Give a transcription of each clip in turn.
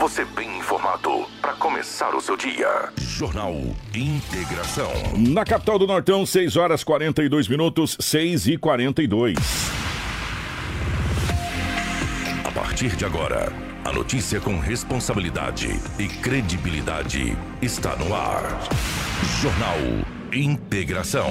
Você bem informado para começar o seu dia. Jornal Integração. Na capital do Nortão, 6 horas 42 minutos, 6 e 42. A partir de agora, a notícia com responsabilidade e credibilidade está no ar. Jornal Integração.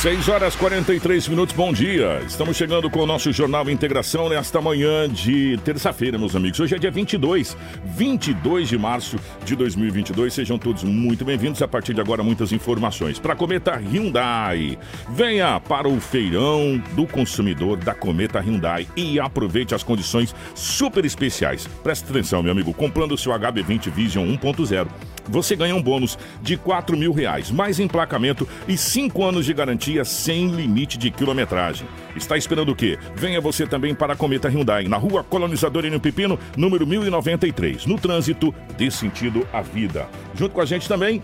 6 horas 43 minutos, bom dia. Estamos chegando com o nosso Jornal Integração nesta manhã de terça-feira, meus amigos. Hoje é dia 22, 22 de março de 2022. Sejam todos muito bem-vindos. A partir de agora, muitas informações. Para a Cometa Hyundai, venha para o feirão do consumidor da Cometa Hyundai e aproveite as condições super especiais. Preste atenção, meu amigo. Comprando o seu HB20 Vision 1.0 você ganha um bônus de 4 mil reais, mais emplacamento e 5 anos de garantia sem limite de quilometragem. Está esperando o quê? Venha você também para a Cometa Hyundai, na rua Colonizador Enio Pepino, número 1093. No trânsito, dê sentido à vida. Junto com a gente também,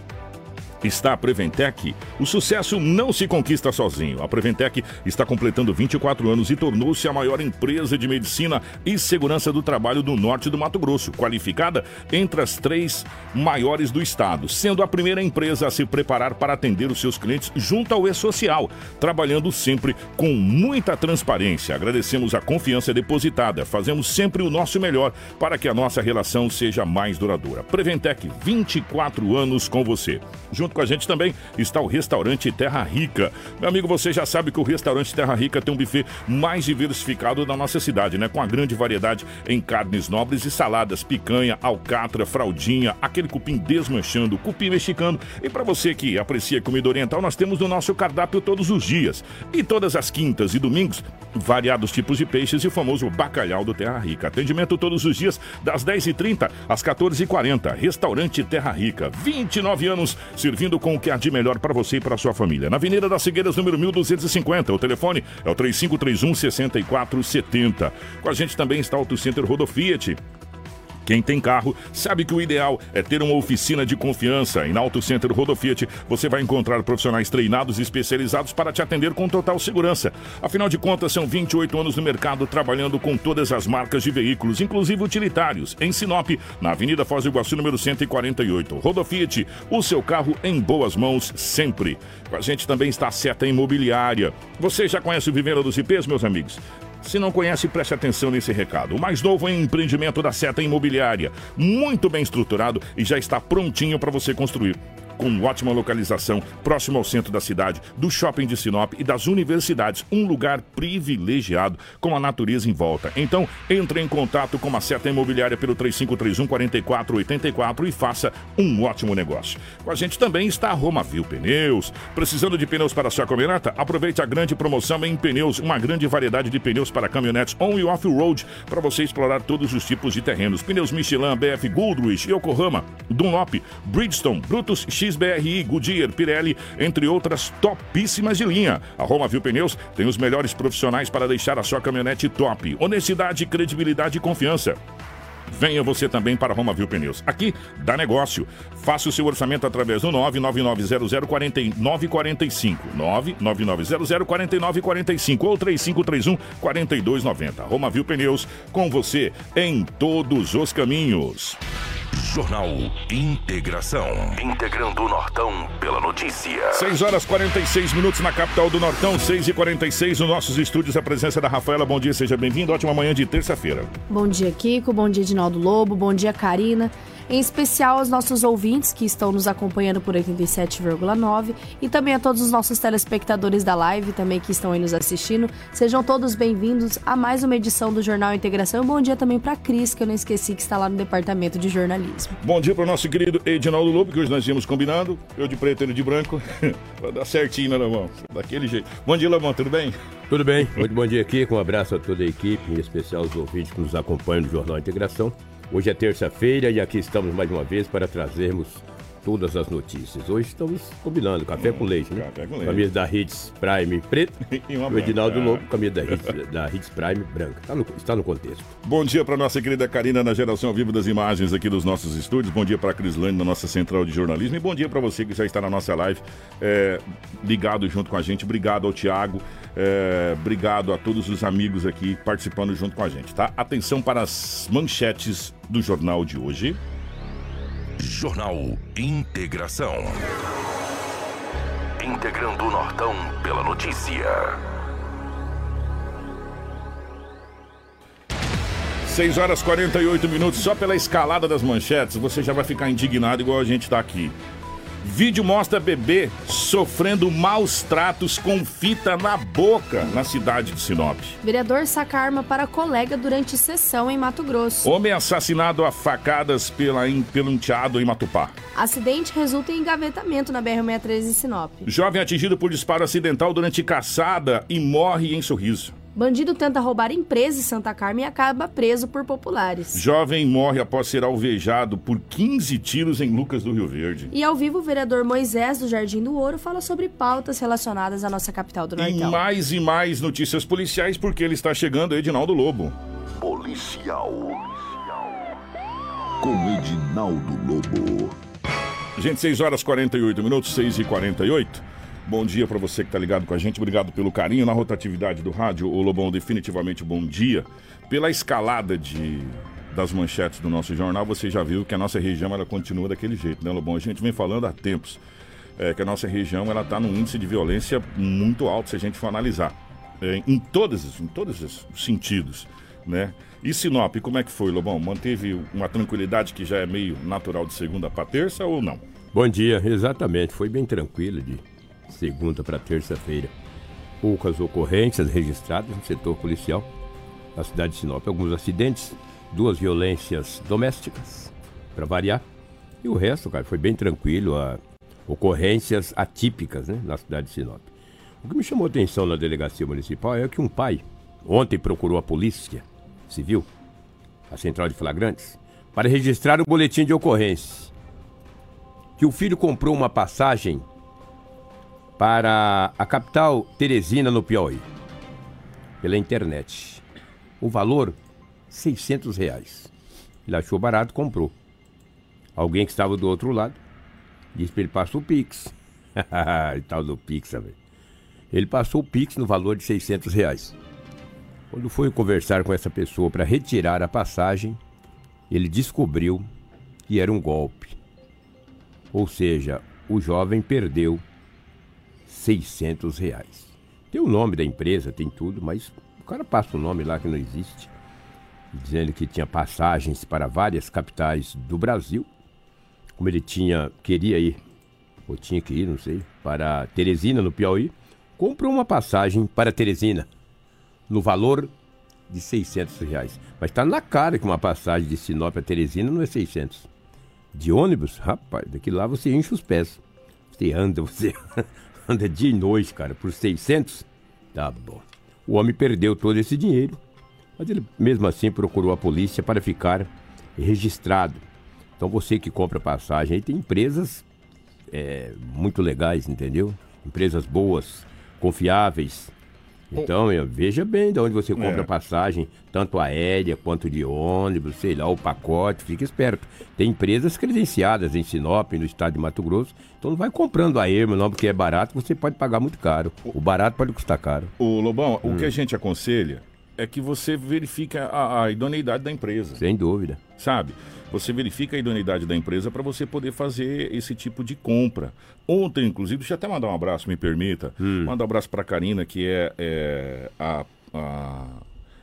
está a Preventec, o sucesso não se conquista sozinho. A Preventec está completando 24 anos e tornou-se a maior empresa de medicina e segurança do trabalho do norte do Mato Grosso, qualificada entre as três maiores do estado, sendo a primeira empresa a se preparar para atender os seus clientes junto ao E-Social, trabalhando sempre com muita transparência. Agradecemos a confiança depositada, fazemos sempre o nosso melhor para que a nossa relação seja mais duradoura. Preventec, 24 anos com você. Junto com a gente também está o restaurante Terra Rica. Meu amigo, você já sabe que o restaurante Terra Rica tem um buffet mais diversificado da nossa cidade, né? Com a grande variedade em carnes nobres e saladas, picanha, alcatra, fraldinha, aquele cupim desmanchando, cupim mexicano. E para você que aprecia comida oriental, nós temos no nosso cardápio todos os dias. E todas as quintas e domingos, variados tipos de peixes e o famoso bacalhau do Terra Rica. Atendimento todos os dias, das 10h30 às 14h40. Restaurante Terra Rica, 29 anos, servindo com o que há de melhor para você e para sua família. Na Avenida das Figueiras, número 1250. O telefone é o 3531 6470. Com a gente também está o Auto Center Rodofiat. Quem tem carro sabe que o ideal é ter uma oficina de confiança. E na Auto Center Rodofiat você vai encontrar profissionais treinados e especializados para te atender com total segurança. Afinal de contas, são 28 anos no mercado trabalhando com todas as marcas de veículos, inclusive utilitários. Em Sinop, na Avenida Foz do Iguaçu, número 148. Rodofiat, o seu carro em boas mãos sempre. Com a gente também está a Seta Imobiliária. Você já conhece o Viveiro dos IPs, meus amigos? Se não conhece, preste atenção nesse recado. O mais novo empreendimento da Seta Imobiliária, muito bem estruturado e já está prontinho para você construir com ótima localização, próximo ao centro da cidade, do shopping de Sinop e das universidades. Um lugar privilegiado com a natureza em volta. Então, entre em contato com a Seta Imobiliária pelo 3531 4484 e faça um ótimo negócio. Com a gente também está a Romavil Pneus. Precisando de pneus para sua caminhoneta? Aproveite a grande promoção em pneus, uma grande variedade de pneus para caminhonetes on e off-road para você explorar todos os tipos de terrenos. Pneus Michelin, BF Goodrich, Yokohama, Dunlop, Bridgestone, Brutus, XBRI, Goodyear, Pirelli, entre outras topíssimas de linha. A Roma Viu Pneus tem os melhores profissionais para deixar a sua caminhonete top. Honestidade, credibilidade e confiança. Venha você também para Roma Viu Pneus. Aqui dá negócio. Faça o seu orçamento através do 999004945. 999004945 ou 3531 4290. Roma Viu Pneus com você em todos os caminhos. Jornal Integração. Integrando o Nortão pela notícia. 6 horas 46 minutos na capital do Nortão, 6 e 46 nos nossos estúdios. A presença da Rafaela. Bom dia, seja bem-vindo. Ótima manhã de terça-feira. Bom dia, Kiko. Bom dia, Edinaldo Lobo. Bom dia, Karina em especial aos nossos ouvintes que estão nos acompanhando por 87,9 e também a todos os nossos telespectadores da live também que estão aí nos assistindo. Sejam todos bem-vindos a mais uma edição do Jornal Integração. E bom dia também para Cris, que eu não esqueci que está lá no departamento de jornalismo. Bom dia para o nosso querido Edinaldo Lobo, que hoje nós tínhamos combinado, eu de preto e ele de branco, para dar certinho, né, Lamão? Daquele jeito. Bom dia, Lamão, tudo bem? Tudo bem, muito bom dia aqui, com um abraço a toda a equipe, em especial os ouvintes que nos acompanham no Jornal Integração. Hoje é terça-feira e aqui estamos mais uma vez para trazermos todas as notícias. Hoje estamos combinando, café com leite, né? Café com leite. Camisa da Hits Prime preto E uma e o Edinaldo branca. Lobo, camisa da Hits, da Hits Prime branca. Tá no- está no contexto. Bom dia para nossa querida Karina na geração ao vivo das imagens aqui dos nossos estúdios. Bom dia para a Crislane na nossa central de jornalismo. E bom dia para você que já está na nossa live, é, ligado junto com a gente. Obrigado ao Tiago, é, obrigado a todos os amigos aqui participando junto com a gente, tá? Atenção para as manchetes do jornal de hoje. Jornal Integração. Integrando o Nortão pela notícia. 6 horas 48 minutos, só pela escalada das manchetes, você já vai ficar indignado igual a gente tá aqui. Vídeo mostra bebê sofrendo maus tratos com fita na boca na cidade de Sinop. Vereador saca arma para colega durante sessão em Mato Grosso. Homem assassinado a facadas pela, em, pelo enteado em Matupá. Acidente resulta em engavetamento na BR-63 em Sinop. Jovem atingido por disparo acidental durante caçada e morre em sorriso. Bandido tenta roubar empresa em Santa Carmen e acaba preso por populares. Jovem morre após ser alvejado por 15 tiros em Lucas do Rio Verde. E ao vivo, o vereador Moisés do Jardim do Ouro fala sobre pautas relacionadas à nossa capital do E Nortão. mais e mais notícias policiais porque ele está chegando, Edinaldo Lobo. Policial. com Edinaldo Lobo. Gente, 6 horas 48 minutos, 6 e 48. Bom dia para você que tá ligado com a gente. Obrigado pelo carinho na rotatividade do rádio. O Lobão, definitivamente bom dia. Pela escalada de das manchetes do nosso jornal, você já viu que a nossa região ela continua daquele jeito, né, Lobão? A gente vem falando há tempos é, que a nossa região ela tá num índice de violência muito alto, se a gente for analisar. É, em todos, os- em todos os sentidos, né? E Sinop, como é que foi, Lobão? Manteve uma tranquilidade que já é meio natural de segunda para terça ou não? Bom dia, exatamente. Foi bem tranquilo de segunda para terça-feira. Poucas ocorrências registradas no setor policial na cidade de Sinop. Alguns acidentes, duas violências domésticas, para variar. E o resto, cara, foi bem tranquilo. A ocorrências atípicas né, na cidade de Sinop. O que me chamou a atenção na delegacia municipal é que um pai ontem procurou a polícia civil, a central de flagrantes, para registrar o boletim de ocorrência que o filho comprou uma passagem para a capital Teresina, no Piauí, pela internet. O valor, 600 reais. Ele achou barato, comprou. Alguém que estava do outro lado disse para ele, passa o Pix. e tal do Pix, sabe? Ele passou o Pix no valor de 600 reais. Quando foi conversar com essa pessoa para retirar a passagem, ele descobriu que era um golpe. Ou seja, o jovem perdeu 600 reais. Tem o nome da empresa, tem tudo, mas o cara passa o nome lá que não existe, dizendo que tinha passagens para várias capitais do Brasil, como ele tinha queria ir, ou tinha que ir, não sei, para Teresina, no Piauí, comprou uma passagem para Teresina, no valor de 600 reais. Mas está na cara que uma passagem de Sinop a Teresina não é 600. De ônibus, rapaz, daqui lá você enche os pés. Você anda, você anda dia e noite, cara, por 600? Tá bom. O homem perdeu todo esse dinheiro, mas ele mesmo assim procurou a polícia para ficar registrado. Então você que compra passagem, aí tem empresas é, muito legais, entendeu? Empresas boas, confiáveis. Então, é, veja bem de onde você compra É. passagem, tanto aérea quanto de ônibus, sei lá, o pacote, fique esperto. Tem empresas credenciadas em Sinop, no estado de Mato Grosso, então não vai comprando a erma não, porque é barato, você pode pagar muito caro. O barato pode custar caro. O Lobão, Hum. o que a gente aconselha é que você verifique a, a idoneidade da empresa, Sem dúvida. Sabe? Você verifica a idoneidade da empresa para você poder fazer esse tipo de compra. Ontem, inclusive, deixa eu até mandar um abraço, me permita. Hum. Mandar um abraço para Karina, que é, é a, a-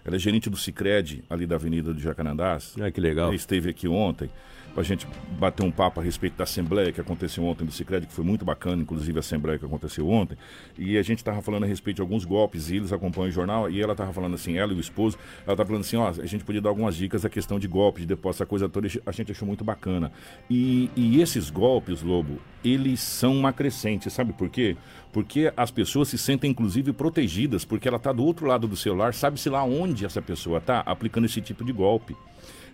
Ela é gerente do Cicred, ali da Avenida do Jacanandás. Ah, que legal. Ela esteve aqui ontem para a gente bater um papo a respeito da Assembleia que aconteceu ontem do Cicred, que foi muito bacana, inclusive a Assembleia que aconteceu ontem. E a gente estava falando a respeito de alguns golpes, e eles acompanham o jornal, e ela estava falando assim, ela e o esposo, ela estava falando assim, ó, a gente podia dar algumas dicas da questão de golpes, de depósito, essa coisa toda, a gente achou muito bacana. E, e esses golpes, Lobo, eles são uma crescente, sabe por quê? Porque as pessoas se sentem, inclusive, protegidas, porque ela está do outro lado do celular, sabe-se lá onde essa pessoa está aplicando esse tipo de golpe.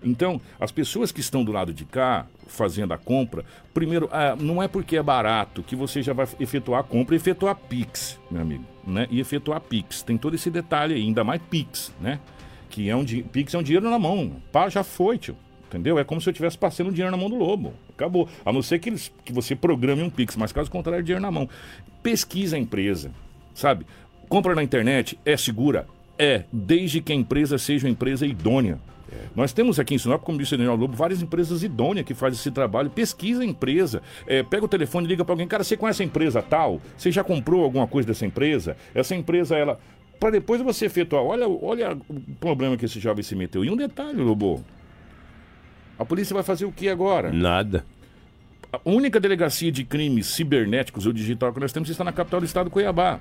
Então, as pessoas que estão do lado de cá fazendo a compra, primeiro, ah, não é porque é barato que você já vai efetuar a compra e efetuar Pix, meu amigo, né? E efetuar Pix. Tem todo esse detalhe aí, ainda mais Pix, né? Que é um Pix é um dinheiro na mão. Pá, já foi, tio. Entendeu? É como se eu estivesse passando dinheiro na mão do lobo. Acabou. A não ser que, eles, que você programe um Pix, mas caso contrário, é dinheiro na mão. Pesquisa a empresa, sabe? Compra na internet, é segura? É, desde que a empresa seja uma empresa idônea. Nós temos aqui em Sinop, como disse o Daniel Lobo, várias empresas idôneas que fazem esse trabalho. Pesquisa a empresa, é, pega o telefone e liga para alguém. Cara, você conhece a empresa tal? Você já comprou alguma coisa dessa empresa? Essa empresa, ela. Para depois você efetuar. Olha, olha o problema que esse jovem se meteu. E um detalhe, Lobo. A polícia vai fazer o que agora? Nada. A única delegacia de crimes cibernéticos ou digital que nós temos está na capital do estado, Cuiabá.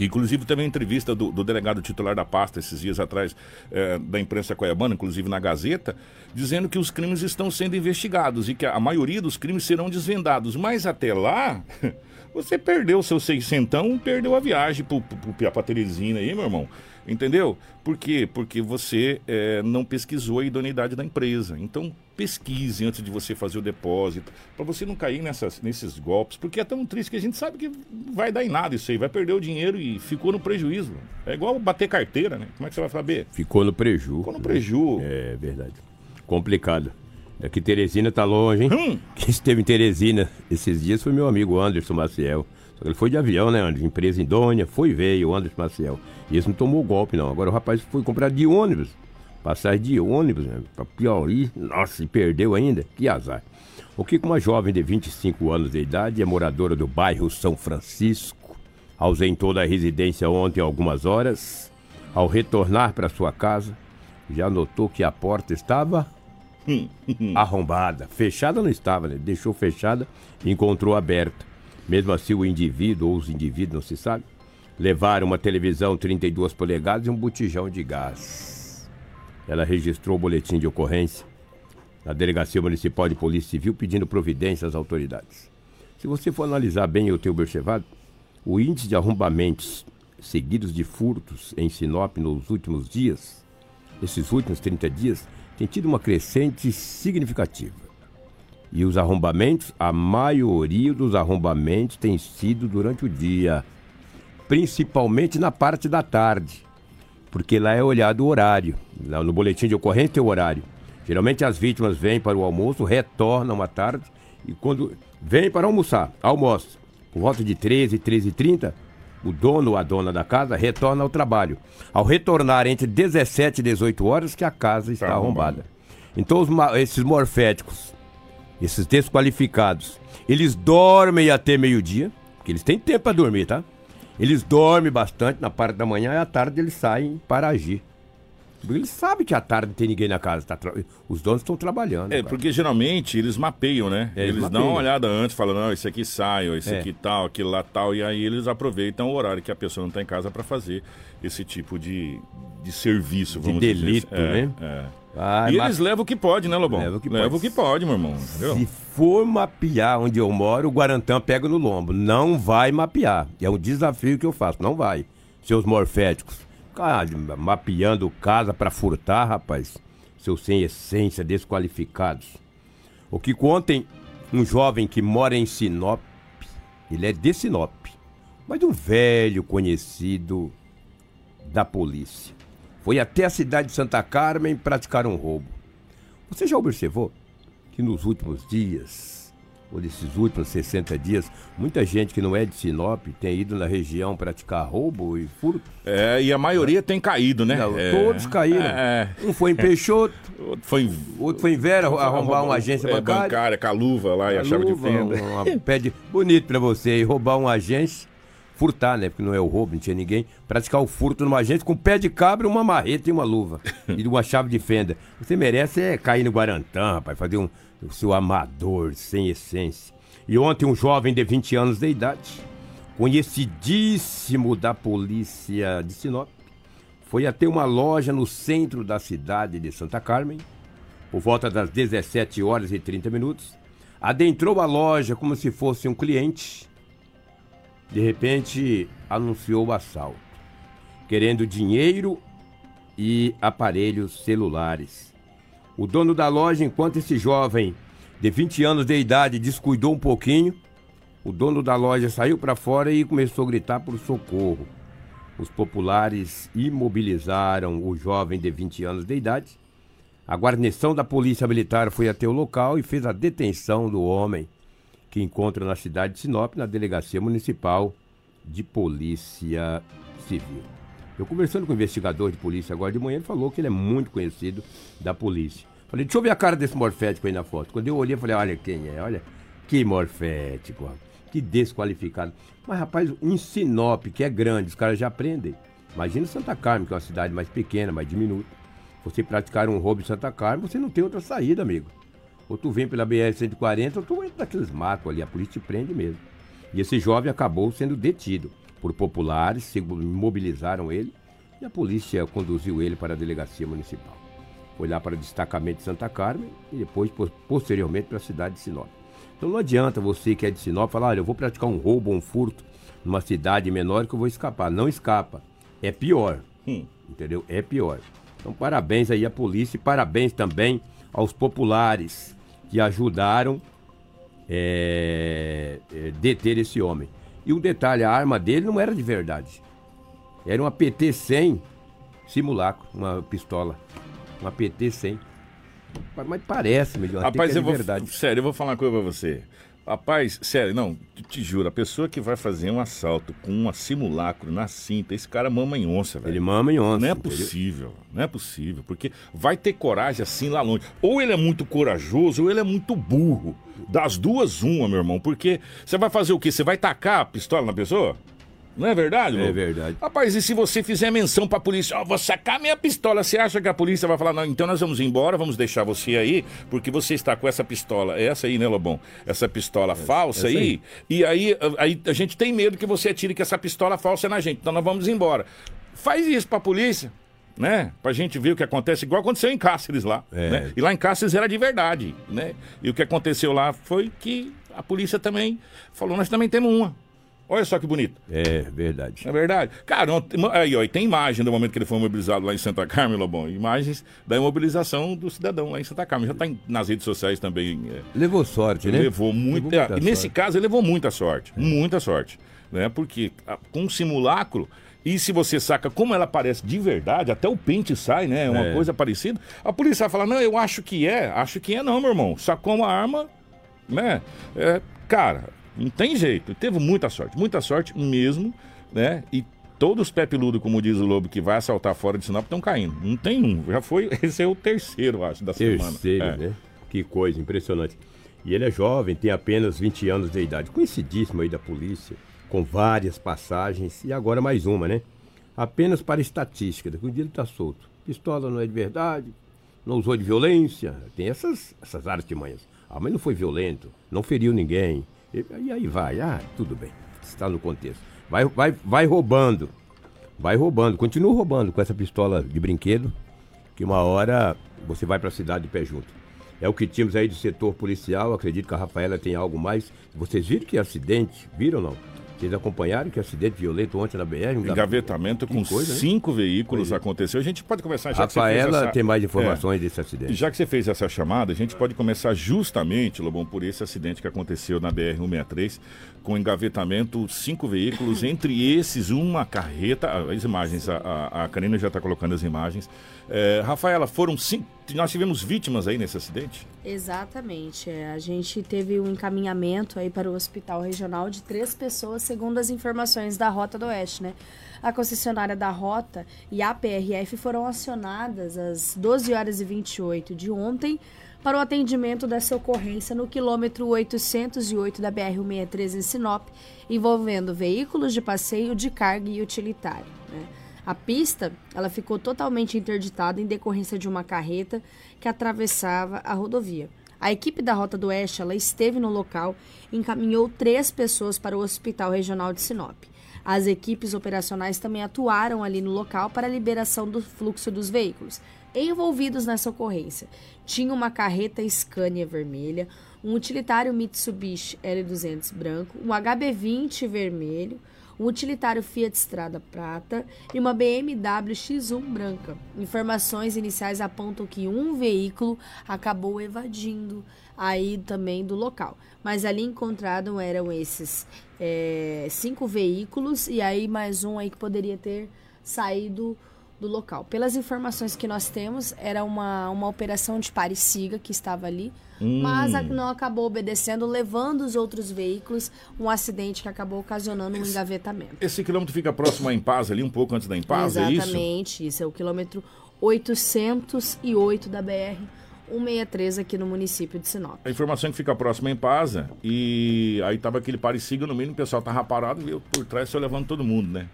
Inclusive, uma entrevista do, do, delegado titular da pasta esses dias atrás é, da imprensa coiabana, inclusive na Gazeta, dizendo que os crimes estão sendo investigados e que a maioria dos crimes serão desvendados. Mas até lá, você perdeu seu seiscentão, perdeu a viagem para Teresina aí, meu irmão. Entendeu? Por quê? Porque você é, não pesquisou a idoneidade da empresa. Então, pesquise antes de você fazer o depósito, para você não cair nessas, nesses golpes, porque é tão triste que a gente sabe que vai dar em nada isso aí, vai perder o dinheiro e ficou no prejuízo. É igual bater carteira, né? Como é que você vai saber? Ficou no prejuízo. Ficou no prejuízo. É verdade. Complicado. Aqui Teresina tá longe, hein? Hum. Quem esteve em Teresina esses dias foi meu amigo Anderson Maciel. Ele foi de avião, né, Anderson? Empresa idônea, foi e veio, o Anderson Maciel. E esse não tomou golpe, não. Agora o rapaz foi comprar de ônibus. Passagem de ônibus, né, pra Piauí. Nossa, e perdeu ainda. Que azar. O que uma jovem de 25 anos de idade é moradora do bairro São Francisco, ausentou da residência ontem algumas horas. Ao retornar para sua casa, já notou que a porta estava arrombada. Fechada não estava, né? Deixou fechada e encontrou aberta. Mesmo assim, o indivíduo ou os indivíduos, não se sabe, levaram uma televisão 32 polegadas e um botijão de gás. Ela registrou o boletim de ocorrência na Delegacia Municipal de Polícia Civil pedindo providência às autoridades. Se você for analisar bem o teu observado, o índice de arrombamentos seguidos de furtos em Sinop nos últimos dias, esses últimos 30 dias, tem tido uma crescente significativa. E os arrombamentos, a maioria dos arrombamentos tem sido durante o dia, principalmente na parte da tarde, porque lá é olhado o horário. Lá no boletim de ocorrência tem o horário. Geralmente as vítimas vêm para o almoço, retornam à tarde e quando vêm para almoçar, almoço, por volta de 13, 13 e 30, o dono ou a dona da casa retorna ao trabalho. Ao retornar entre 17 e 18 horas que a casa está tá arrombada. Então os, esses morféticos esses desqualificados, eles dormem até meio-dia, porque eles têm tempo para dormir, tá? Eles dormem bastante, na parte da manhã e à tarde eles saem para agir. Porque eles sabem que à tarde não tem ninguém na casa. Tá tra... Os donos estão trabalhando. É, cara. porque geralmente eles mapeiam, né? É, eles, eles mapeiam. dão uma olhada antes, falando, não, esse aqui sai, esse é. aqui tal, aquilo lá tal, e aí eles aproveitam o horário que a pessoa não está em casa para fazer esse tipo de, de serviço, vamos de delito, dizer. Assim. É, né? Vai, e eles levam o que pode, né, Lobão? Leva o que, Leva pode. o que pode, meu irmão. Entendeu? Se for mapear onde eu moro, o Guarantã pega no lombo. Não vai mapear. É um desafio que eu faço. Não vai. Seus morféticos. Cara, mapeando casa para furtar, rapaz. Seus sem essência, desqualificados. O que ontem, um jovem que mora em Sinop, ele é de Sinop, mas um velho conhecido da polícia foi até a cidade de Santa Carmen praticar um roubo. Você já observou que nos últimos dias, ou nesses últimos 60 dias, muita gente que não é de Sinop tem ido na região praticar roubo e furto? É, e a maioria tem caído, né? Não, é, todos caíram. É, um foi em Peixoto, outro foi em, outro foi em Vera arrombar uma agência é, bancária. bancária. Com a luva lá e a, a chave luva, de fenda. Um, pede bonito para você roubar uma agência furtar, né? Porque não é o roubo, não tinha ninguém. Praticar o furto numa agência com um pé de cabra, uma marreta e uma luva. e uma chave de fenda. Você merece é cair no Guarantã, rapaz, fazer um o seu amador sem essência. E ontem um jovem de 20 anos de idade, conhecidíssimo da polícia de Sinop, foi até uma loja no centro da cidade de Santa Carmen, por volta das 17 horas e 30 minutos, adentrou a loja como se fosse um cliente de repente anunciou o assalto, querendo dinheiro e aparelhos celulares. O dono da loja, enquanto esse jovem de 20 anos de idade descuidou um pouquinho, o dono da loja saiu para fora e começou a gritar por socorro. Os populares imobilizaram o jovem de 20 anos de idade. A guarnição da Polícia Militar foi até o local e fez a detenção do homem, que encontra na cidade de Sinop, na Delegacia Municipal de Polícia Civil. Eu conversando com o investigador de polícia agora de manhã, ele falou que ele é muito conhecido da polícia. Falei, deixa eu ver a cara desse morfético aí na foto. Quando eu olhei, eu falei, olha quem é, olha, que morfético, que desqualificado. Mas, rapaz, em Sinop, que é grande, os caras já aprendem. Imagina Santa Carmen, que é uma cidade mais pequena, mais diminuta. Você praticar um roubo em Santa Carmen, você não tem outra saída, amigo. Ou tu vem pela BR-140, ou tu entra naqueles matos ali, a polícia te prende mesmo. E esse jovem acabou sendo detido por populares, se mobilizaram ele, e a polícia conduziu ele para a delegacia municipal. Foi lá para o destacamento de Santa Carmen e depois, posteriormente, para a cidade de Sinop. Então não adianta você que é de Sinop falar, olha, eu vou praticar um roubo ou um furto numa cidade menor que eu vou escapar. Não escapa. É pior. Hum. Entendeu? É pior. Então parabéns aí à polícia e parabéns também aos populares que ajudaram é, é, deter esse homem. E um detalhe, a arma dele não era de verdade. Era uma PT-100 simulacro, uma pistola. Uma PT-100. Mas parece melhor. Rapaz, é eu vou, verdade. sério, eu vou falar uma coisa pra você. Rapaz, sério, não, te, juro, a pessoa que vai fazer um assalto com um simulacro na cinta, esse cara mama em onça, velho. Ele mama em onça. Não é possível, não é possível, porque vai ter coragem assim lá longe. Ou ele é muito corajoso, ou ele é muito burro. Das duas, uma, meu irmão, porque você vai fazer o quê? Você vai tacar a pistola na pessoa? Não é verdade, É verdade. Rapaz, e se você fizer menção pra polícia, ó, vou sacar minha pistola, você acha que a polícia vai falar, não, então nós vamos embora, vamos deixar você aí, porque você está com essa pistola, é essa aí, né, Lobão? Essa pistola falsa essa aí, aí. e aí, aí a gente tem medo que você atire que essa pistola falsa é na gente, então nós vamos embora. Faz isso pra polícia. Né? Pra gente ver o que acontece, igual aconteceu em Cáceres lá. É. Né? E lá em Cáceres era de verdade. Né? E o que aconteceu lá foi que a polícia também falou: nós também temos uma. Olha só que bonito. É verdade. É verdade? Cara, aí, ó, tem imagem do momento que ele foi mobilizado lá em Santa Carmen, Lobão. Imagens da imobilização do cidadão lá em Santa Carmen. Já está nas redes sociais também. é, Levou sorte, né? Levou muito. Levou muita é, nesse sorte. caso, ele levou muita sorte. Muita sorte. Né? Porque com um simulacro. E se você saca como ela parece de verdade, até o pente sai, né? É uma É. coisa parecida. A polícia vai falar: não, eu acho que é. Acho que é, não, meu irmão. Sacou uma arma, né? É, cara, não tem jeito. Teve muita sorte, muita sorte mesmo, né? E todos os pé peludo, como diz o Lobo, que vai assaltar fora de Sinop, estão caindo. Não tem um. Já foi. Esse é o terceiro, acho, da semana. Terceiro, É. né? Que coisa, impressionante. E ele é jovem, tem apenas 20 anos de idade. Conhecidíssimo aí da polícia, com várias passagens e agora mais uma, né? Apenas para estatística, daqui um dia ele está solto. Pistola não é de verdade, não usou de violência, tem essas, essas artimanhas. Ah, mas não foi violento, não feriu ninguém. E, e aí vai, ah, tudo bem, está no contexto. Vai, vai, vai roubando, vai roubando, continua roubando com essa pistola de brinquedo, que uma hora você vai para a cidade de pé junto. É o que tínhamos aí do setor policial, acredito que a Rafaela tem algo mais. Vocês viram que acidente? Viram ou não? Vocês acompanharam que acidente violento ontem na BR? Um Engavetamento com coisa, né? cinco veículos Pois é. aconteceu. A gente pode começar já Rafaela essa- tem mais É. informações desse acidente. Já que você fez essa chamada, a gente pode começar justamente, Lobão, por esse acidente que aconteceu na BR-163, com engavetamento, cinco veículos, entre esses uma carreta. ah, As imagens, a, a, Karina já está colocando as imagens. É, Rafaela, foram cinco. Nós tivemos vítimas aí nesse acidente? Exatamente. é, a gente teve um encaminhamento aí para o hospital regional de três pessoas, segundo as informações da Rota do Oeste, né? A concessionária da Rota e a PRF foram acionadas às 12 horas e 28 de ontem para o atendimento dessa ocorrência no quilômetro 808 da BR-163 em Sinop, envolvendo veículos de passeio, de carga e utilitário, né? A pista, ela ficou totalmente interditada em decorrência de uma carreta que atravessava a rodovia. A equipe da Rota do Oeste, ela esteve no local e encaminhou três pessoas para o Hospital Regional de Sinop. As equipes operacionais também atuaram ali no local para a liberação do fluxo dos veículos. Envolvidos nessa ocorrência, tinha uma carreta Scania vermelha, um utilitário Mitsubishi L200 branco, um HB20 vermelho, um utilitário Fiat Strada prata e uma BMW X1 branca. Informações iniciais apontam que um veículo acabou evadindo aí também do local. Mas ali encontraram eram esses é, cinco veículos e aí mais um aí que poderia ter saído do local. Pelas informações que nós temos, era uma, uma operação de pare-siga que estava ali, Hum. mas a- não acabou obedecendo, levando os outros veículos, um acidente que acabou ocasionando um engavetamento. Esse quilômetro fica próximo à Impasa, ali um pouco antes da Impasa, é isso? Exatamente, isso? é o quilômetro 808 da BR 163 aqui no município de Sinop. A informação é que fica próxima à Impasa e aí tava aquele parecido no mínimo, o pessoal tava parado, veio por trás só levando todo mundo, né?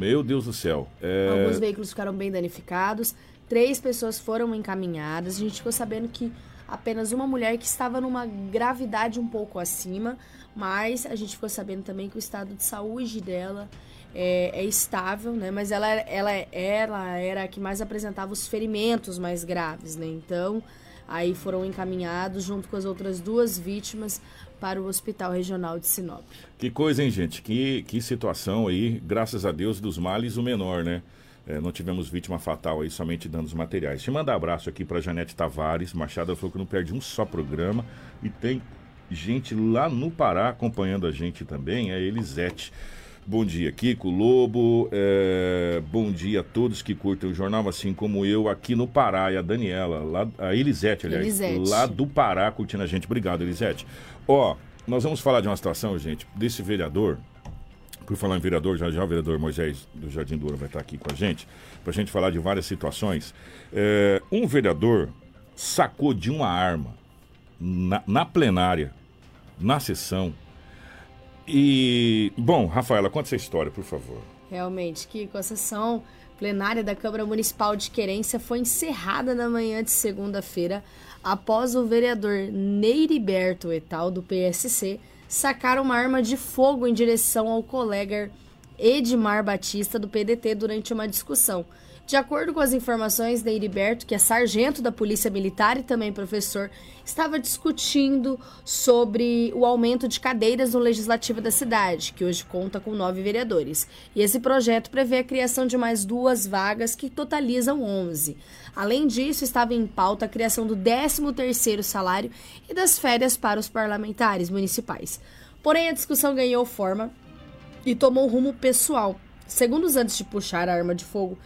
Meu Deus do céu. É, Alguns veículos ficaram bem danificados, três pessoas foram encaminhadas. A gente ficou sabendo que apenas uma mulher que estava numa gravidade um pouco acima, mas a gente ficou sabendo também que o estado de saúde dela é, é estável, né? Mas ela, ela, ela era a que mais apresentava os ferimentos mais graves, né? Então, aí foram encaminhados junto com as outras duas vítimas para o Hospital Regional de Sinop. Que coisa, hein, gente? Que, que situação aí, graças a Deus, dos males o menor, né? É, não tivemos vítima fatal aí, somente danos materiais. Deixa eu mandar abraço aqui pra Janete Tavares. Machado falou que não perde um só programa. E tem gente lá no Pará acompanhando a gente também, é a Elisete. Bom dia, Kiko, Lobo. é, bom dia a todos que curtem o jornal, assim como eu aqui no Pará. E a Daniela, lá, a Elisete, aliás, Elisete. lá do Pará curtindo a gente. Obrigado, Elisete. Ó, nós vamos falar de uma situação, gente, desse vereador. Por falar em vereador, já já o vereador Moisés do Jardim do Ouro vai estar aqui com a gente, para a gente falar de várias situações. É, um vereador sacou de uma arma na, na plenária, na sessão. E, bom, Rafaela, conta essa história, por favor. Realmente, Kiko, a sessão plenária da Câmara Municipal de Querência foi encerrada na manhã de segunda-feira após o vereador Neiriberto Etal, do PSC, sacar uma arma de fogo em direção ao colega Edmar Batista, do PDT, durante uma discussão. De acordo com as informações de que é sargento da Polícia Militar e também professor, estava discutindo sobre o aumento de cadeiras no Legislativo da cidade, que hoje conta com nove vereadores. E esse projeto prevê a criação de mais duas vagas, que totalizam 11. Além disso, estava em pauta a criação do 13º salário e das férias para os parlamentares municipais. Porém, a discussão ganhou forma e tomou rumo pessoal. Segundos antes de puxar a arma de fogo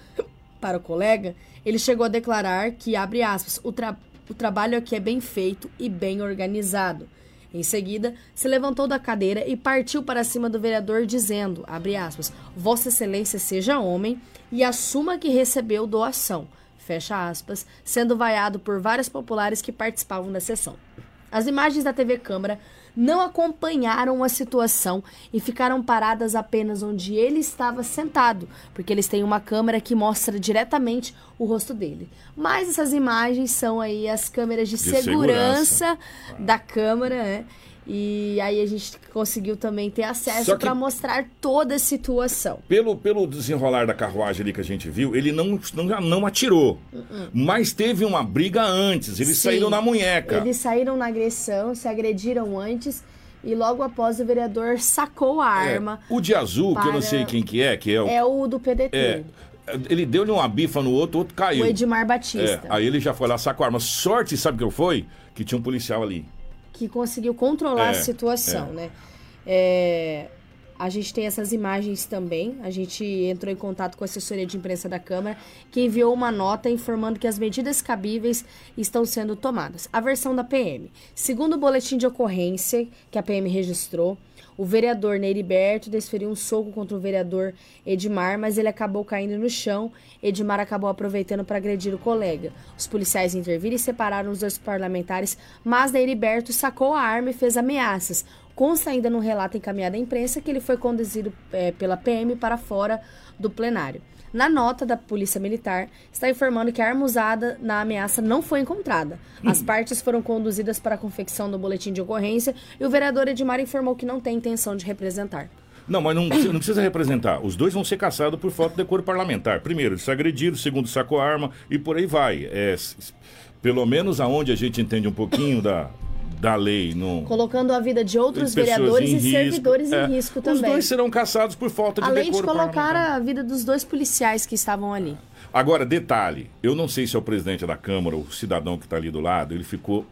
para o colega, ele chegou a declarar que, abre aspas, o, tra o trabalho aqui é bem feito e bem organizado. Em seguida, se levantou da cadeira e partiu para cima do vereador, dizendo, abre aspas, Vossa Excelência seja homem e assuma que recebeu doação, fecha aspas, sendo vaiado por vários populares que participavam da sessão. As imagens da TV Câmara não acompanharam a situação e ficaram paradas apenas onde ele estava sentado, porque eles têm uma câmera que mostra diretamente o rosto dele. Mas essas imagens são aí as câmeras de, De segurança, da Câmara, né? E aí a gente conseguiu também ter acesso para mostrar toda a situação. Pelo, pelo desenrolar da carruagem ali que a gente viu, ele não, não, não atirou. Mas teve uma briga antes, eles. Sim. saíram na munheca. Eles saíram na agressão, se agrediram antes e logo após o vereador sacou a É, arma. o de azul, que eu não para- sei quem que é, que é o. É o do PDT, é, ele deu-lhe uma bifa no outro, o outro caiu. o Edmar É, Batista, aí ele já foi lá, sacou a arma. Sorte, sabe o que foi? Que tinha um policial ali. Que conseguiu controlar É, a situação, né? É, a gente tem essas imagens também. A gente entrou em contato com a assessoria de imprensa da Câmara, que enviou uma nota informando que as medidas cabíveis estão sendo tomadas. A versão da PM. Segundo o boletim de ocorrência que a PM registrou, o vereador Neiriberto desferiu um soco contra o vereador Edmar, mas ele acabou caindo no chão. Edmar acabou aproveitando para agredir o colega. Os policiais interviram e separaram os dois parlamentares, mas Neiriberto sacou a arma e fez ameaças. Consta ainda no relato encaminhado à imprensa que ele foi conduzido eh, pela PM para fora do plenário. Na nota da Polícia Militar, está informando que a arma usada na ameaça não foi encontrada. As partes foram conduzidas para a confecção do boletim de ocorrência e o vereador Edmar informou que não tem intenção de representar. Não, mas não, precisa- não precisa representar. Os dois vão ser caçados por falta de decoro parlamentar. Primeiro, eles se agrediram, segundo, sacou a arma e por aí vai. É, pelo menos aonde a gente entende um pouquinho da, da lei não. Colocando a vida de outros vereadores e risco. servidores É. em risco Os também. dois serão caçados por falta de Além de colocar a vida dos dois policiais que estavam ali. Agora, detalhe, eu não sei se é o presidente da Câmara, o cidadão que está ali do lado, ele ficou.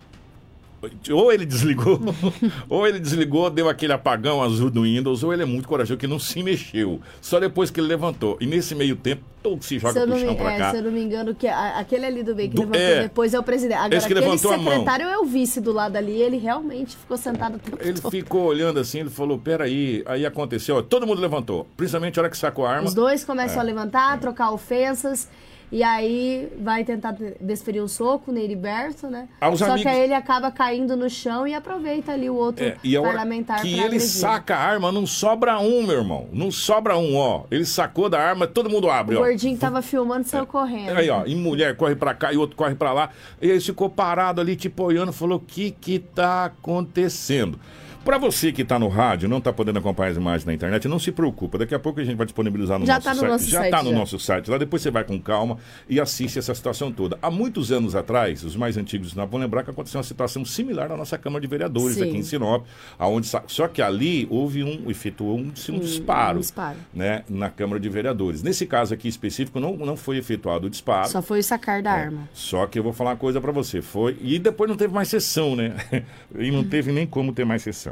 Ou ele desligou, ou ele desligou, deu aquele apagão azul do Windows, ou ele é muito corajoso que não se mexeu. Só depois que ele levantou. E nesse meio tempo, todo se joga Se pro não me, chão pra é, cá. se eu não me engano, que a- aquele ali do bem que Do- levantou é. depois é o presidente. Agora, Esse que aquele levantou a mão. secretário é o vice do lado ali, ele realmente ficou sentado o Ele todo. ficou olhando assim, ele falou: peraí. Aí aconteceu, ó, todo mundo levantou. Principalmente a hora que sacou a arma. Os dois começam É. a levantar, trocar ofensas. E aí vai tentar de- desferir um soco no Heriberto, né? Aos Só amigos- que aí ele acaba caindo no chão e aproveita ali o outro É, e parlamentar que ele agredir. saca a arma, não sobra um, meu irmão. Não sobra um, ó. Ele sacou da arma, todo mundo abre, O ó. gordinho que tava filmando saiu correndo. Aí, ó, e mulher corre pra cá e outro corre pra lá. E ele ficou parado ali, tipo, olhando, falou: o que que tá acontecendo? Pra você que tá no rádio, não tá podendo acompanhar as imagens na internet, não se preocupa. Daqui a pouco a gente vai disponibilizar no Já nosso tá no site. nosso já site, tá no nosso site. Lá depois você vai com calma e assiste essa situação toda. Há muitos anos atrás, os mais antigos não vão lembrar que aconteceu uma situação similar na nossa Câmara de Vereadores Sim. aqui em Sinop, aonde só que ali houve um efetuou um, um disparo, um disparo. né, na Câmara de Vereadores. Nesse caso aqui específico não, não foi efetuado o disparo. Só foi o sacar da arma. Só que eu vou falar uma coisa pra você. Foi. E depois não teve mais sessão, né? e não teve nem como ter mais sessão.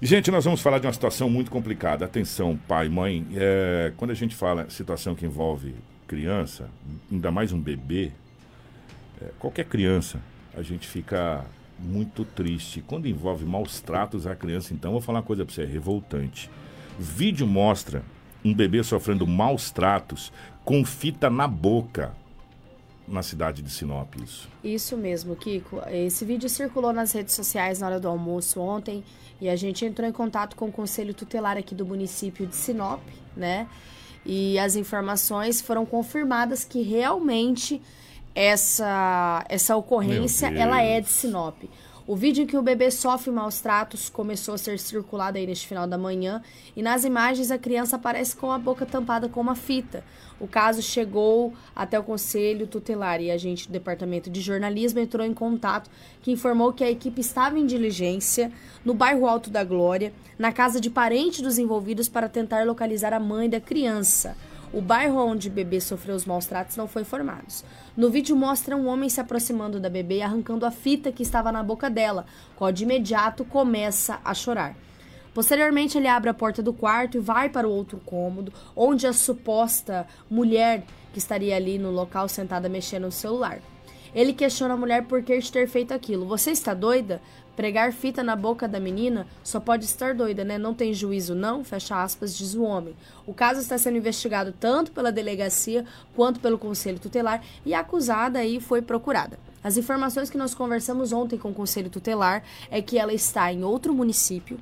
Gente, nós vamos falar de uma situação muito complicada. Atenção, pai, mãe. é, quando a gente fala situação que envolve criança, ainda mais um bebê, é, qualquer criança, a gente fica muito triste. Quando envolve maus tratos à criança, então, vou falar uma coisa pra você, é revoltante. Vídeo mostra um bebê sofrendo maus tratos com fita na boca na cidade de Sinop, isso. Isso mesmo, Kiko. Esse vídeo circulou nas redes sociais na hora do almoço ontem e a gente entrou em contato com o conselho tutelar aqui do município de Sinop, né? E as informações foram confirmadas que realmente essa essa ocorrência ela é de Sinop. O vídeo em que o bebê sofre maus tratos começou a ser circulado aí neste final da manhã e nas imagens a criança aparece com a boca tampada com uma fita. O caso chegou até o conselho tutelar e a gente do departamento de jornalismo entrou em contato que informou que a equipe estava em diligência no bairro Alto da Glória, na casa de parente dos envolvidos para tentar localizar a mãe da criança. O bairro onde o bebê sofreu os maus tratos não foi informado. No vídeo mostra um homem se aproximando da bebê e arrancando a fita que estava na boca dela, qual de imediato começa a chorar. Posteriormente, ele abre a porta do quarto e vai para o outro cômodo, onde a suposta mulher que estaria ali no local sentada mexendo no celular. Ele questiona a mulher por que ter feito aquilo. Você está doida? Pregar fita na boca da menina só pode estar doida, né? Não tem juízo, não? Fecha aspas, diz o homem. O caso está sendo investigado tanto pela delegacia quanto pelo conselho tutelar e a acusada aí foi procurada. As informações que nós conversamos ontem com o conselho tutelar é que ela está em outro município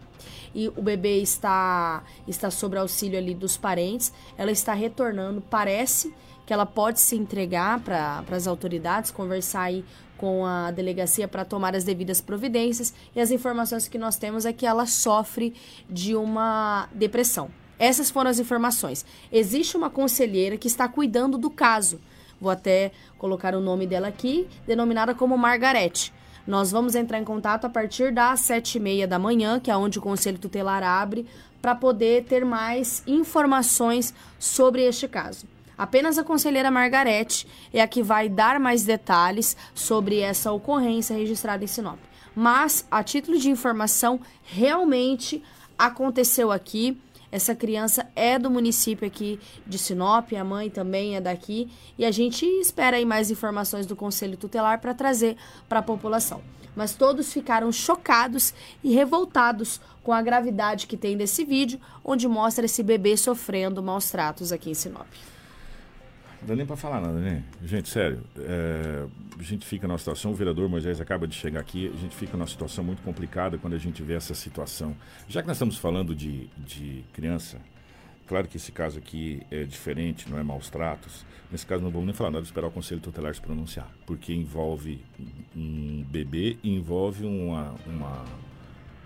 e o bebê está está sob auxílio ali dos parentes. Ela está retornando, parece que ela pode se entregar para as autoridades, conversar aí com a delegacia para tomar as devidas providências. E as informações que nós temos é que ela sofre de uma depressão. Essas foram as informações. Existe uma conselheira que está cuidando do caso. Vou até colocar o nome dela aqui, denominada como Margarete. Nós vamos entrar em contato a partir das sete e meia da manhã, que é onde o Conselho Tutelar abre, para poder ter mais informações sobre este caso. Apenas a conselheira Margarete é a que vai dar mais detalhes sobre essa ocorrência registrada em Sinop. Mas, a título de informação, realmente aconteceu aqui. Essa criança é do município aqui de Sinop, a mãe também é daqui, e a gente espera aí mais informações do Conselho Tutelar para trazer para a população. Mas todos ficaram chocados e revoltados com a gravidade que tem desse vídeo, onde mostra esse bebê sofrendo maus tratos aqui em Sinop. Não dá nem pra falar nada, né? Gente, sério, é, a gente fica numa situação, o vereador Moisés acaba de chegar aqui, a gente fica numa situação muito complicada quando a gente vê essa situação. Já que nós estamos falando de, de criança, claro que esse caso aqui é diferente, não é maus tratos, nesse caso não vamos nem falar nada, esperar o Conselho Tutelar se pronunciar, porque envolve um bebê e envolve uma, uma,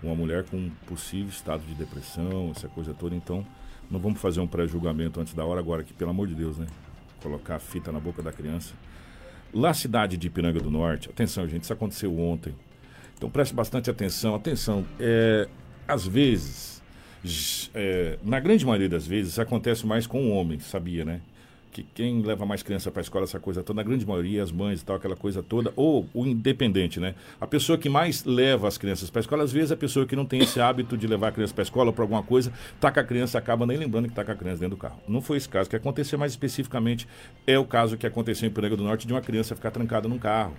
uma mulher com um possível estado de depressão, essa coisa toda, então não vamos fazer um pré-julgamento antes da hora agora, que pelo amor de Deus, né? Colocar a fita na boca da criança. Lá, cidade de Ipiranga do Norte, atenção, gente, isso aconteceu ontem. Então preste bastante atenção. Atenção, é, às vezes, é, na grande maioria das vezes, acontece mais com o homem, sabia, né? Que quem leva mais criança para a escola, essa coisa toda, na grande maioria, as mães e tal, aquela coisa toda, ou o independente, né? A pessoa que mais leva as crianças para a escola, às vezes, a pessoa que não tem esse hábito de levar a criança para a escola ou para alguma coisa, tá com a criança, acaba nem lembrando que tá com a criança dentro do carro. Não foi esse caso. Que aconteceu mais especificamente é o caso que aconteceu em Piranga do Norte de uma criança ficar trancada num carro.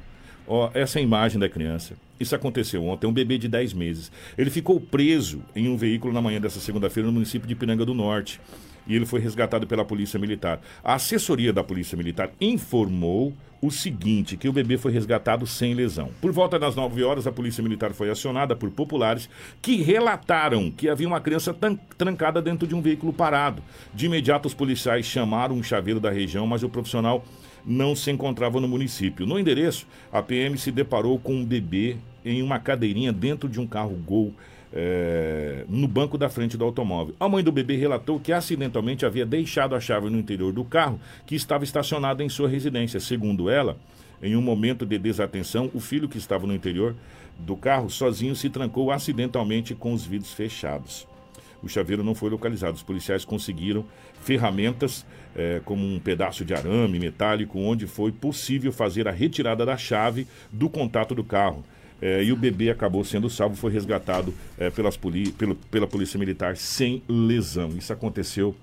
Ó, essa é a imagem da criança. Isso aconteceu ontem, um bebê de 10 meses. Ele ficou preso em um veículo na manhã dessa segunda-feira no município de Piranga do Norte. E ele foi resgatado pela Polícia Militar. A assessoria da Polícia Militar informou o seguinte, que o bebê foi resgatado sem lesão. Por volta das 9 horas, a Polícia Militar foi acionada por populares que relataram que havia uma criança trancada dentro de um veículo parado. De imediato, os policiais chamaram um chaveiro da região, mas o profissional não se encontrava no município. No endereço, a PM se deparou com um bebê em uma cadeirinha dentro de um carro Gol. Eh, no banco da frente do automóvel. A mãe do bebê relatou que acidentalmente havia deixado a chave no interior do carro que estava estacionado em sua residência. Segundo ela, em um momento de desatenção, o filho que estava no interior do carro sozinho se trancou acidentalmente com os vidros fechados. O chaveiro não foi localizado. Os policiais conseguiram ferramentas, eh, como um pedaço de arame metálico, onde foi possível fazer a retirada da chave do contato do carro. Eh, e o bebê acabou sendo salvo, foi resgatado eh, pelas poli pelo- pela Polícia Militar sem lesão. Isso aconteceu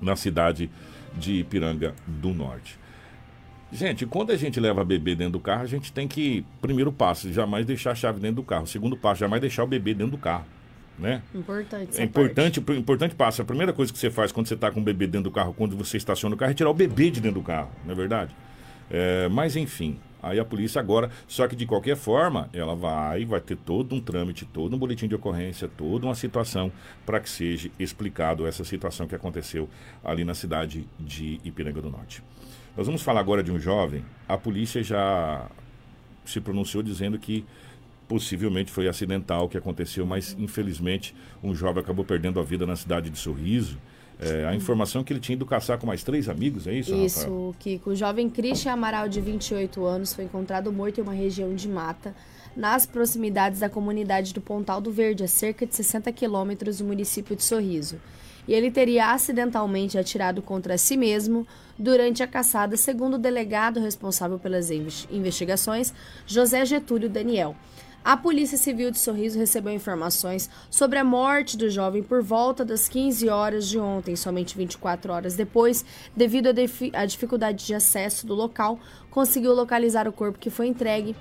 na cidade de Ipiranga do Norte. Gente, quando a gente leva bebê dentro do carro, a gente tem que, primeiro passo, jamais deixar a chave dentro do carro. Segundo passo, jamais deixar o bebê dentro do carro, né? Importante. É importante, o importante passo. A primeira coisa que você faz quando você está com o bebê dentro do carro, quando você estaciona o carro, é tirar o bebê de dentro do carro, não é verdade? É, mas enfim, aí a polícia agora, só que de qualquer forma, ela vai, vai ter todo um trâmite, todo um boletim de ocorrência, toda uma situação para que seja explicado essa situação que aconteceu ali na cidade de Ipiranga do Norte. Nós vamos falar agora de um jovem. A polícia já se pronunciou dizendo que possivelmente foi acidental o que aconteceu, mas infelizmente um jovem acabou perdendo a vida na cidade de Sorriso. É, a informação é que ele tinha ido caçar com mais três amigos, é isso, Rafael? Isso, Kiko. O jovem Christian Amaral, de 28 anos, foi encontrado morto em uma região de mata, nas proximidades da comunidade do Pontal do Verde, a cerca de 60 quilômetros do município de Sorriso. E ele teria acidentalmente atirado contra si mesmo durante a caçada, segundo o delegado responsável pelas inves- investigações, José Getúlio Daniel. A Polícia Civil de Sorriso recebeu informações sobre a morte do jovem por volta das 15 horas de ontem, somente 24 horas depois, devido à dificuldade de acesso do local, conseguiu localizar o corpo que foi entregue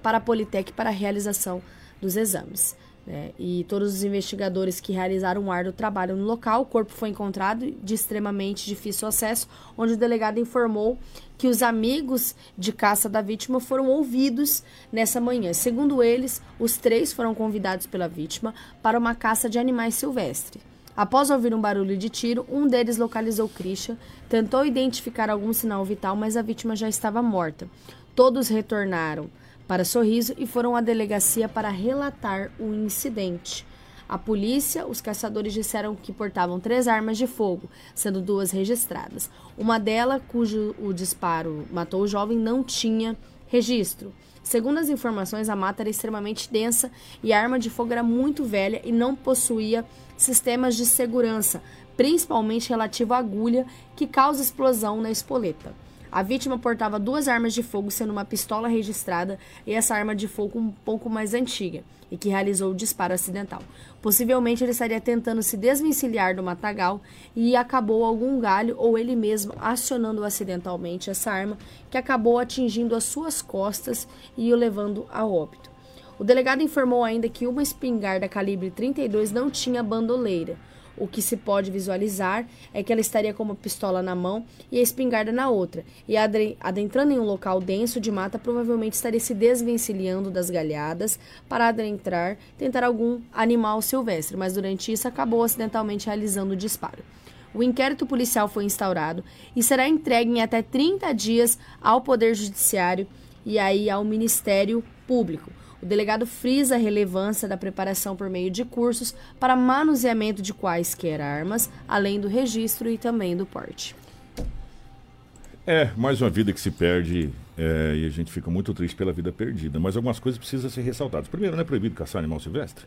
para a Politec para a realização dos exames. Né? E todos os investigadores que realizaram um árduo trabalho no local, o corpo foi encontrado de extremamente difícil acesso, onde o delegado informou que os amigos de caça da vítima foram ouvidos nessa manhã. Segundo eles, os três foram convidados pela vítima para uma caça de animais silvestres. Após ouvir um barulho de tiro, um deles localizou Christian, tentou identificar algum sinal vital, mas a vítima já estava morta. Todos retornaram para Sorriso e foram à delegacia para relatar o incidente. A polícia, os caçadores disseram que portavam três armas de fogo, sendo duas registradas. Uma delas, cujo o disparo matou o jovem, não tinha registro. Segundo as informações, a mata era extremamente densa e a arma de fogo era muito velha e não possuía sistemas de segurança, principalmente relativo à agulha que causa explosão na espoleta. A vítima portava duas armas de fogo, sendo uma pistola registrada e essa arma de fogo um pouco mais antiga, e que realizou o disparo acidental. Possivelmente ele estaria tentando se desvencilhar do matagal e acabou algum galho ou ele mesmo acionando acidentalmente essa arma, que acabou atingindo as suas costas e o levando a óbito. O delegado informou ainda que uma espingarda calibre 32 não tinha bandoleira. O que se pode visualizar é que ela estaria com uma pistola na mão e a espingarda na outra, e adentrando em um local denso de mata, provavelmente estaria se desvencilhando das galhadas para adentrar, tentar algum animal silvestre, mas durante isso acabou acidentalmente realizando o disparo. O inquérito policial foi instaurado e será entregue em até 30 dias ao Poder Judiciário e aí ao Ministério Público. O delegado frisa a relevância da preparação por meio de cursos para manuseamento de quaisquer armas, além do registro e também do porte. É, mais uma vida que se perde é, e a gente fica muito triste pela vida perdida. Mas algumas coisas precisam ser ressaltadas. Primeiro, não é proibido caçar animal silvestre?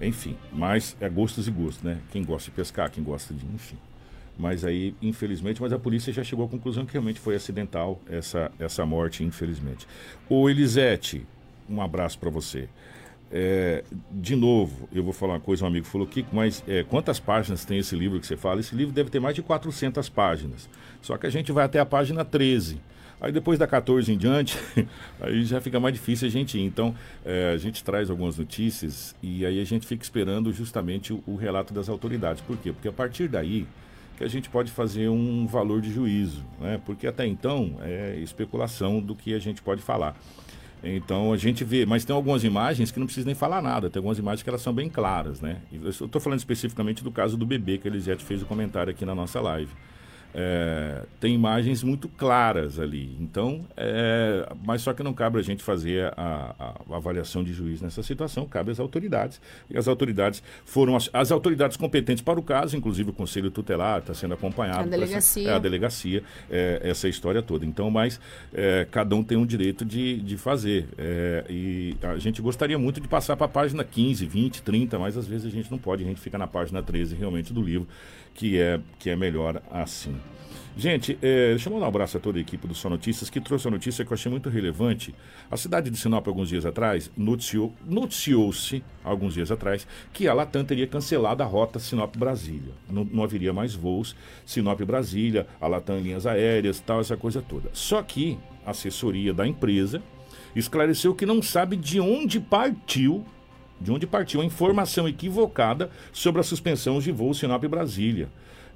Enfim, mas é gostos e gostos, né? Quem gosta de pescar, quem gosta de. Enfim. Mas aí, infelizmente, mas a polícia já chegou à conclusão que realmente foi acidental essa, essa morte, infelizmente. O Elisete, um abraço para você. É, de novo, eu vou falar uma coisa, um amigo falou, Kiko, mas é, quantas páginas tem esse livro que você fala? Esse livro deve ter mais de 400 páginas. Só que a gente vai até a página 13. Aí depois da 14 em diante, aí já fica mais difícil a gente ir. Então, é, a gente traz algumas notícias e aí a gente fica esperando justamente o, o relato das autoridades. Por quê? Porque a partir daí que a gente pode fazer um valor de juízo, né? Porque até então é especulação do que a gente pode falar. Então a gente vê, mas tem algumas imagens que não precisa nem falar nada, tem algumas imagens que elas são bem claras, né? Eu estou falando especificamente do caso do bebê que a Elisete fez o comentário aqui na nossa live é, tem imagens muito claras ali. Então, é, mas só que não cabe a gente fazer a, a, a, avaliação de juiz nessa situação, cabe às autoridades. E as autoridades foram as, as autoridades competentes para o caso, inclusive o Conselho Tutelar está sendo acompanhado. A delegacia. Essa, é, a delegacia, é, essa história toda. Então, mas é, cada um tem um direito de, de fazer. É, e a gente gostaria muito de passar para a página 15, 20, 30, mas às vezes a gente não pode, a gente fica na página 13 realmente do livro que é, que é melhor assim. Gente, é, deixa eu mandar um abraço a toda a equipe do Só Notícias, que trouxe a notícia que eu achei muito relevante. A cidade de Sinop, alguns dias atrás, noticiou, noticiou-se, alguns dias atrás, que a Latam teria cancelado a rota Sinop-Brasília. Não, não haveria mais voos Sinop-Brasília, a Latam linhas aéreas, tal, essa coisa toda. Só que a assessoria da empresa esclareceu que não sabe de onde partiu de onde partiu a informação equivocada sobre a suspensão de voo Sinop-Brasília.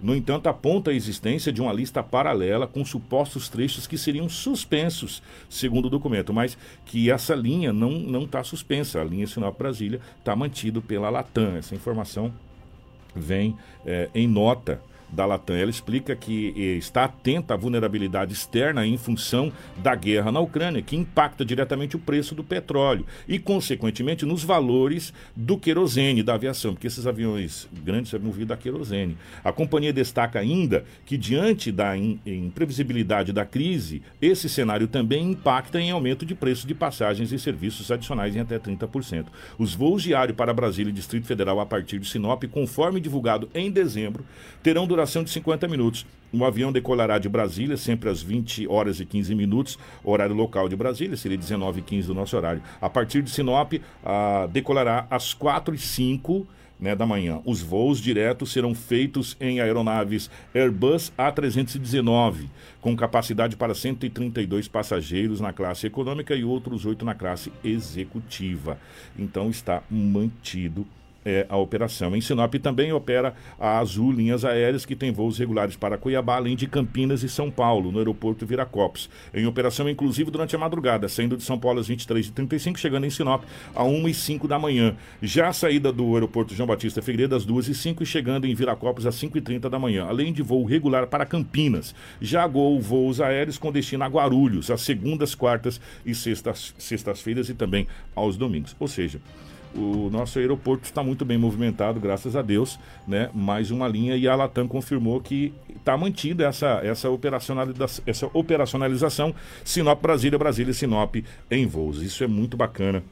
No entanto, aponta a existência de uma lista paralela com supostos trechos que seriam suspensos, segundo o documento, mas que essa linha não está suspensa. A linha Sinop-Brasília está mantida pela Latam. Essa informação vem é, em nota da Latam. Ela explica que eh, está atenta à vulnerabilidade externa em função da guerra na Ucrânia, que impacta diretamente o preço do petróleo e, consequentemente, nos valores do querosene da aviação, porque esses aviões grandes são movidos a querosene. A companhia destaca ainda que, diante da imprevisibilidade da crise, esse cenário também impacta em aumento de preço de passagens e serviços adicionais em até 30%. Os voos diários para Brasília e Distrito Federal a partir de Sinop, conforme divulgado em dezembro, terão duração duração de 50 minutos. O avião decolará de Brasília, sempre às 20 horas e 15 minutos, horário local de Brasília, seria 19 e 15 do nosso horário. A partir de Sinop, decolará às 4 e 5 né, da manhã. Os voos diretos serão feitos em aeronaves Airbus A319, com capacidade para 132 passageiros na classe econômica e outros oito na classe executiva. Então está mantido é, a operação. Em Sinop também opera a Azul Linhas Aéreas, que tem voos regulares para Cuiabá, além de Campinas e São Paulo, no aeroporto Viracopos. Em operação, inclusive, durante a madrugada, saindo de São Paulo às 23h35, chegando em Sinop a 1h05 da manhã. Já a saída do aeroporto João Batista Figueiredo às 2h05 e chegando em Viracopos às 5h30 da manhã, além de voo regular para Campinas. Já Gol voos aéreos com destino a Guarulhos, às segundas, quartas e sextas, sextas-feiras e também aos domingos. Ou seja, o nosso aeroporto está muito bem movimentado, graças a Deus, né? Mais uma linha e a Latam confirmou que está mantida essa, essa, operacionalização, essa operacionalização Sinop Brasília, Brasília Sinop em voos. Isso é muito bacana.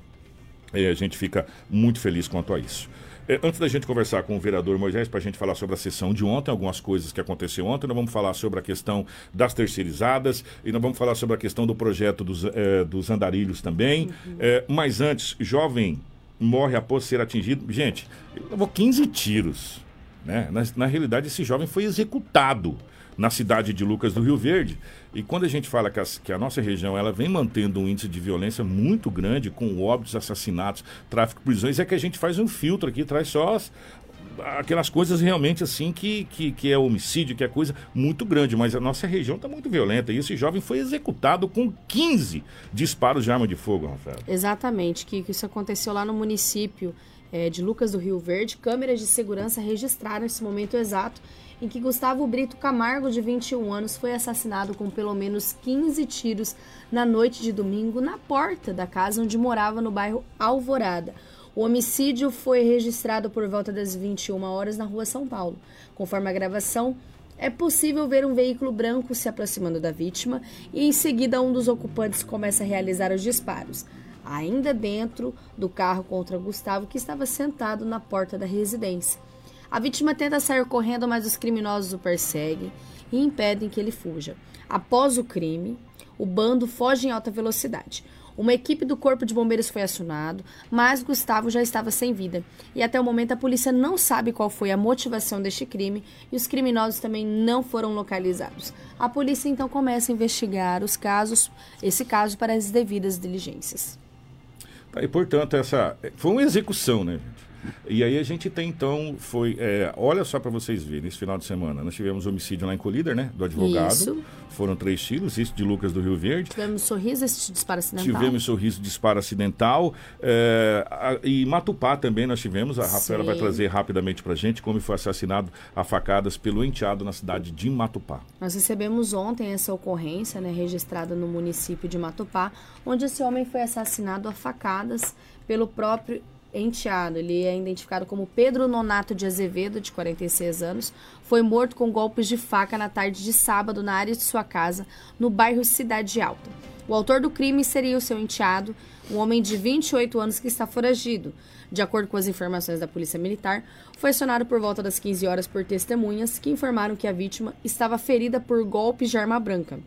E a gente fica muito feliz quanto a isso. É, antes da gente conversar com o vereador Moisés, para a gente falar sobre a sessão de ontem, algumas coisas que aconteceu ontem, nós vamos falar sobre a questão das terceirizadas e nós vamos falar sobre a questão do projeto dos, é, dos andarilhos também. Uhum. É, mas antes, jovem morre após ser atingido. Gente, ele levou 15 tiros. Né? Na, na realidade, esse jovem foi executado na cidade de Lucas do Rio Verde. E quando a gente fala que, as, que, a nossa região ela vem mantendo um índice de violência muito grande, com óbitos, assassinatos, tráfico prisões, é que a gente faz um filtro aqui, traz só as, aquelas coisas realmente assim que, que, que é homicídio, que é coisa muito grande, mas a nossa região está muito violenta. E esse jovem foi executado com 15 disparos de arma de fogo, Rafael. Exatamente, que isso aconteceu lá no município é, de Lucas do Rio Verde. Câmeras de segurança registraram esse momento exato em que Gustavo Brito Camargo, de 21 anos, foi assassinado com pelo menos 15 tiros na noite de domingo na porta da casa onde morava no bairro Alvorada. O homicídio foi registrado por volta das 21 horas na rua São Paulo. Conforme a gravação, é possível ver um veículo branco se aproximando da vítima e em seguida um dos ocupantes começa a realizar os disparos, ainda dentro do carro contra Gustavo, que estava sentado na porta da residência. A vítima tenta sair correndo, mas os criminosos o perseguem e impedem que ele fuja. Após o crime, o bando foge em alta velocidade. Uma equipe do Corpo de Bombeiros foi acionado, mas Gustavo já estava sem vida. E até o momento a polícia não sabe qual foi a motivação deste crime e os criminosos também não foram localizados. A polícia então começa a investigar os casos, esse caso para as devidas diligências. Tá, e portanto essa foi uma execução, né? E aí a gente tem então, foi, é, olha só para vocês verem, esse final de semana, nós tivemos homicídio lá em Colíder, né, do advogado. Isso. Foram três tiros, isso de Lucas do Rio Verde. Tivemos sorriso, esse disparo acidental. Tivemos sorriso, disparo acidental. É, a, e Matupá também nós tivemos, a Rafaela Sim. vai trazer rapidamente para gente como foi assassinado a facadas pelo enteado na cidade de Matupá. Nós recebemos ontem essa ocorrência, né, registrada no município de Matupá, onde esse homem foi assassinado a facadas pelo próprio enteado. Ele é identificado como Pedro Nonato de Azevedo, de 46 anos. Foi morto com golpes de faca na tarde de sábado na área de sua casa, no bairro Cidade Alta. O autor do crime seria o seu enteado, um homem de 28 anos que está foragido. De acordo com as informações da Polícia Militar, foi acionado por volta das 15 horas por testemunhas que informaram que a vítima estava ferida por golpes de arma branca.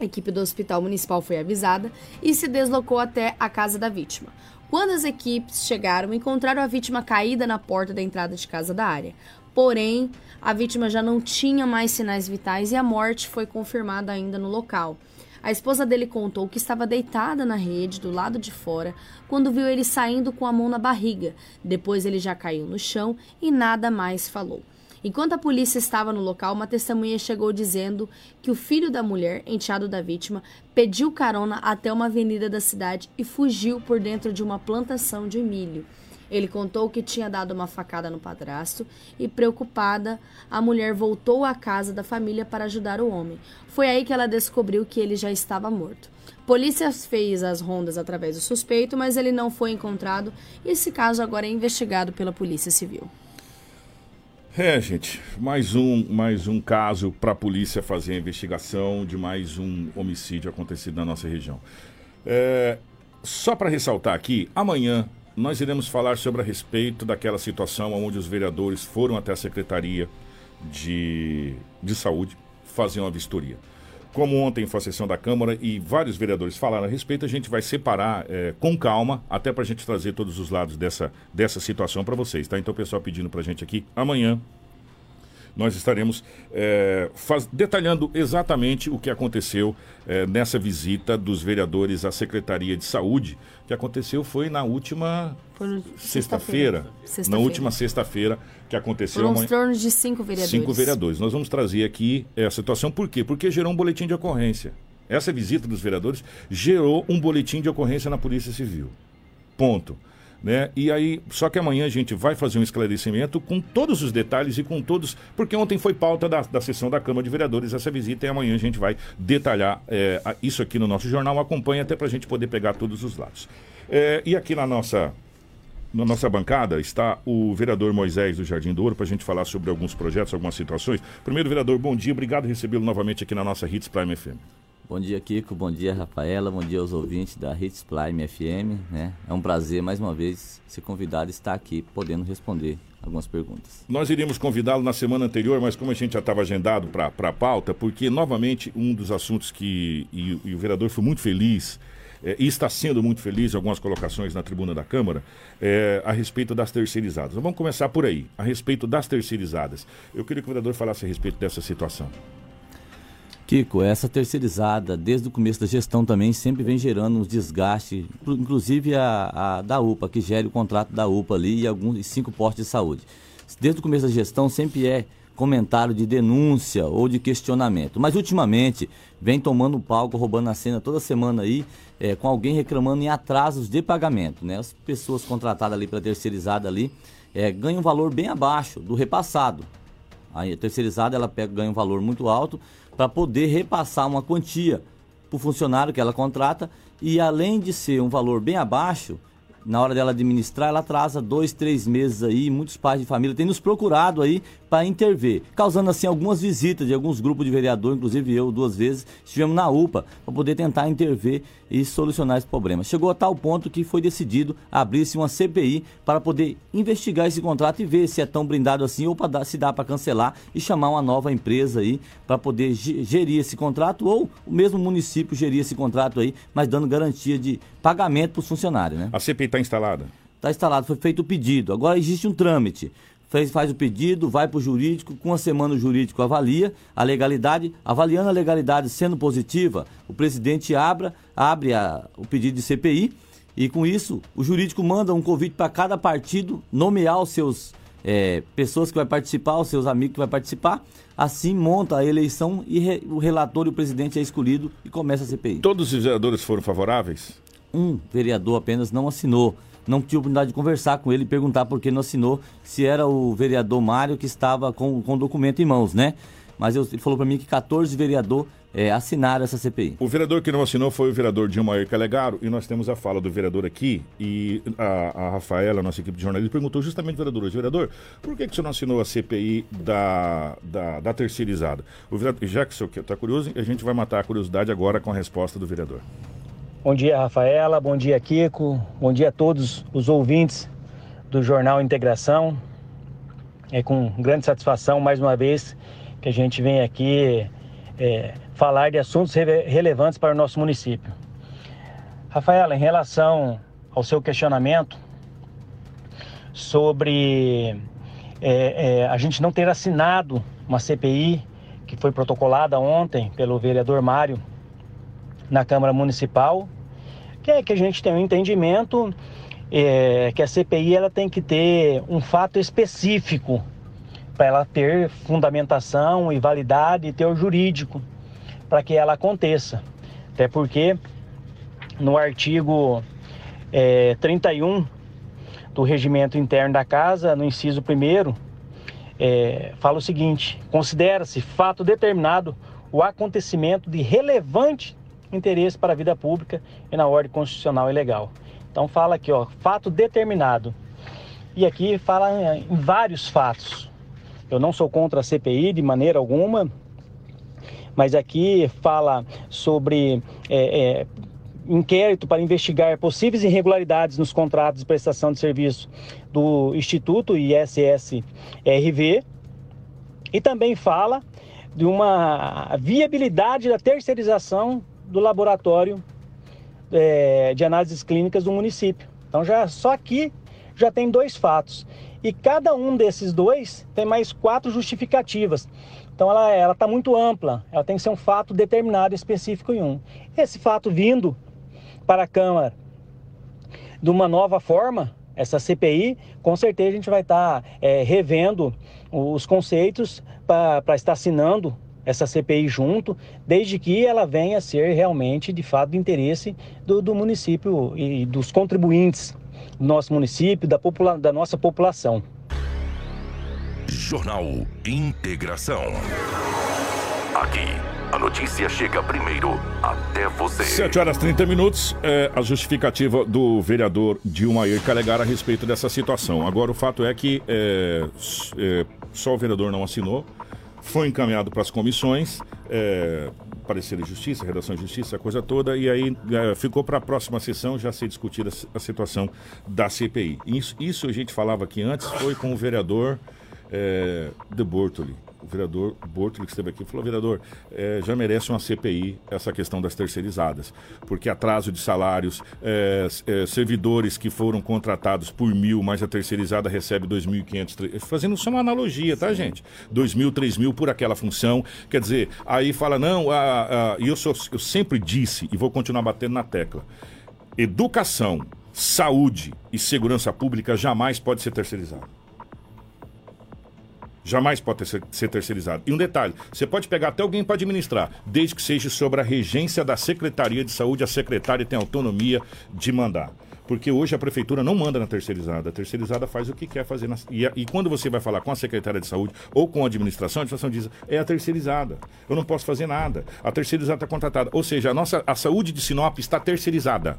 A equipe do Hospital Municipal foi avisada e se deslocou até a casa da vítima. Quando as equipes chegaram, encontraram a vítima caída na porta da entrada de casa da área. Porém, a vítima já não tinha mais sinais vitais e a morte foi confirmada ainda no local. A esposa dele contou que estava deitada na rede do lado de fora quando viu ele saindo com a mão na barriga. Depois ele já caiu no chão e nada mais falou. Enquanto a polícia estava no local, uma testemunha chegou dizendo que o filho da mulher, enteado da vítima, pediu carona até uma avenida da cidade e fugiu por dentro de uma plantação de milho. Ele contou que tinha dado uma facada no padrasto e, preocupada, a mulher voltou à casa da família para ajudar o homem. Foi aí que ela descobriu que ele já estava morto. Polícia fez as rondas através do suspeito, mas ele não foi encontrado e esse caso agora é investigado pela Polícia Civil. É, gente, mais um, mais um caso para a polícia fazer a investigação de mais um homicídio acontecido na nossa região. É, só para ressaltar aqui, amanhã nós iremos falar sobre a respeito daquela situação onde os vereadores foram até a Secretaria de, de Saúde fazer uma vistoria. Como ontem foi a sessão da Câmara e vários vereadores falaram a respeito, a gente vai separar é, com calma, até para a gente trazer todos os lados dessa, dessa situação para vocês, tá? Então o pessoal pedindo para a gente aqui, amanhã nós estaremos é, faz, detalhando exatamente o que aconteceu é, nessa visita dos vereadores à Secretaria de Saúde, que aconteceu foi na última sexta-feira. Sexta na última sexta-feira que aconteceu. Foram uns torno de cinco vereadores. Cinco vereadores. Nós vamos trazer aqui a situação, por quê? Porque gerou um boletim de ocorrência. Essa visita dos vereadores gerou um boletim de ocorrência na Polícia Civil. Ponto. Né? E aí, só que amanhã a gente vai fazer um esclarecimento com todos os detalhes e com todos, porque ontem foi pauta da, da sessão da Câmara de Vereadores essa visita e amanhã a gente vai detalhar é, isso aqui no nosso jornal. Acompanhe até para a gente poder pegar todos os lados. É, e aqui na nossa na nossa bancada está o vereador Moisés do Jardim do Ouro para a gente falar sobre alguns projetos, algumas situações. Primeiro, vereador, bom dia, obrigado recebê-lo novamente aqui na nossa Hits Prime FM. Bom dia, Kiko. Bom dia, Rafaela. Bom dia aos ouvintes da Hits Prime FM. Né? É um prazer, mais uma vez, ser convidado a estar aqui, podendo responder algumas perguntas. Nós iríamos convidá-lo na semana anterior, mas como a gente já estava agendado para a pauta, porque, novamente, um dos assuntos que. E, e o vereador foi muito feliz. É, e está sendo muito feliz algumas colocações na tribuna da Câmara é, a respeito das terceirizadas. Vamos começar por aí, a respeito das terceirizadas. Eu queria que o vereador falasse a respeito dessa situação. Kiko, essa terceirizada, desde o começo da gestão também, sempre vem gerando uns desgastes, inclusive a, a da UPA, que gere o contrato da UPA ali e alguns cinco postos de saúde. Desde o começo da gestão sempre é comentário de denúncia ou de questionamento. Mas ultimamente vem tomando palco, roubando a cena toda semana aí, é, com alguém reclamando em atrasos de pagamento. Né? As pessoas contratadas ali para terceirizada ali é, ganham um valor bem abaixo do repassado. A terceirizada ela pega, ganha um valor muito alto para poder repassar uma quantia para o funcionário que ela contrata. E além de ser um valor bem abaixo, na hora dela administrar, ela atrasa dois, três meses aí, muitos pais de família têm nos procurado aí para intervir, causando assim algumas visitas de alguns grupos de vereador, inclusive eu duas vezes, estivemos na UPA para poder tentar intervir e solucionar esse problema. Chegou a tal ponto que foi decidido abrir-se uma CPI para poder investigar esse contrato e ver se é tão blindado assim ou para se dá para cancelar e chamar uma nova empresa aí para poder gerir esse contrato ou o mesmo município gerir esse contrato aí, mas dando garantia de pagamento para os funcionários, né? A CPI está instalada? Está instalado, foi feito o pedido. Agora existe um trâmite fez, faz o pedido, vai para o jurídico, com uma semana o jurídico avalia a legalidade, avaliando a legalidade sendo positiva, o presidente abra, abre a, o pedido de CPI e com isso o jurídico manda um convite para cada partido nomear os seus é, pessoas que vai participar, os seus amigos que vai participar, assim monta a eleição e re, o relator e o presidente é escolhido e começa a CPI. Todos os vereadores foram favoráveis? Um vereador apenas não assinou não tive oportunidade de conversar com ele e perguntar por que não assinou, se era o vereador Mário que estava com, com o documento em mãos, né? Mas eu, ele falou para mim que 14 vereadores é, assinaram essa CPI. O vereador que não assinou foi o vereador Dilmair Calegaro, e nós temos a fala do vereador aqui, e a, a Rafaela, nossa equipe de jornalismo, perguntou justamente vereador hoje, vereador, por que, que você não assinou a CPI da, da, da terceirizada? O vereador, já que o senhor está curioso, a gente vai matar a curiosidade agora com a resposta do vereador. Bom dia, Rafaela. Bom dia, Kiko. Bom dia a todos os ouvintes do Jornal Integração. É com grande satisfação, mais uma vez, que a gente vem aqui é, falar de assuntos relevantes para o nosso município. Rafaela, em relação ao seu questionamento sobre é, é, a gente não ter assinado uma CPI que foi protocolada ontem pelo vereador Mário na Câmara Municipal, que é que a gente tem um entendimento é, que a CPI ela tem que ter um fato específico para ela ter fundamentação e validade e teor jurídico para que ela aconteça. Até porque no artigo é, 31 do regimento interno da casa, no inciso 1 é, fala o seguinte: considera-se fato determinado o acontecimento de relevante interesse para a vida pública e na ordem constitucional e legal. Então fala aqui, ó, fato determinado. E aqui fala em vários fatos. Eu não sou contra a CPI de maneira alguma, mas aqui fala sobre é, é, inquérito para investigar possíveis irregularidades nos contratos de prestação de serviço do Instituto ISS-RV e também fala de uma viabilidade da terceirização do laboratório é, de análises clínicas do município. Então já só aqui já tem dois fatos e cada um desses dois tem mais quatro justificativas. Então ela está muito ampla. Ela tem que ser um fato determinado específico em um. Esse fato vindo para a Câmara de uma nova forma, essa CPI, com certeza a gente vai estar tá, é, revendo os conceitos para estar assinando essa CPI junto, desde que ela venha a ser realmente, de fato, de interesse do, do município e dos contribuintes do nosso município, da, popula da nossa população. Jornal Integração. Aqui, a notícia chega primeiro até você. 7 horas 30 minutos, é a justificativa do vereador Dilmair Calegar a respeito dessa situação. Agora, o fato é que é, é, só o vereador não assinou, foi encaminhado para as comissões, é, parecer de justiça, redação de justiça, a coisa toda, e aí é, ficou para a próxima sessão já ser discutida a situação da CPI. Isso, isso a gente falava aqui antes, foi com o vereador é, de Bortoli vereador Bortoli, que esteve aqui, falou: vereador, é, já merece uma CPI essa questão das terceirizadas, porque atraso de salários, é, é, servidores que foram contratados por mil, mas a terceirizada recebe 2.500, fazendo só uma analogia, tá, gente? 2.000, 3.000 por aquela função. Quer dizer, aí fala: não, e eu, sou, eu sempre disse, e vou continuar batendo na tecla: educação, saúde e segurança pública jamais pode ser terceirizado. Jamais pode ser, ser terceirizado. E um detalhe: você pode pegar até alguém para administrar, desde que seja sobre a regência da Secretaria de Saúde, a secretária tem autonomia de mandar. Porque hoje a prefeitura não manda na terceirizada. A terceirizada faz o que quer fazer. Na... E, e, quando você vai falar com a secretária de saúde ou com a administração, a administração diz: é a terceirizada. Eu não posso fazer nada. A terceirizada está contratada. Ou seja, a nossa a saúde de Sinop está terceirizada.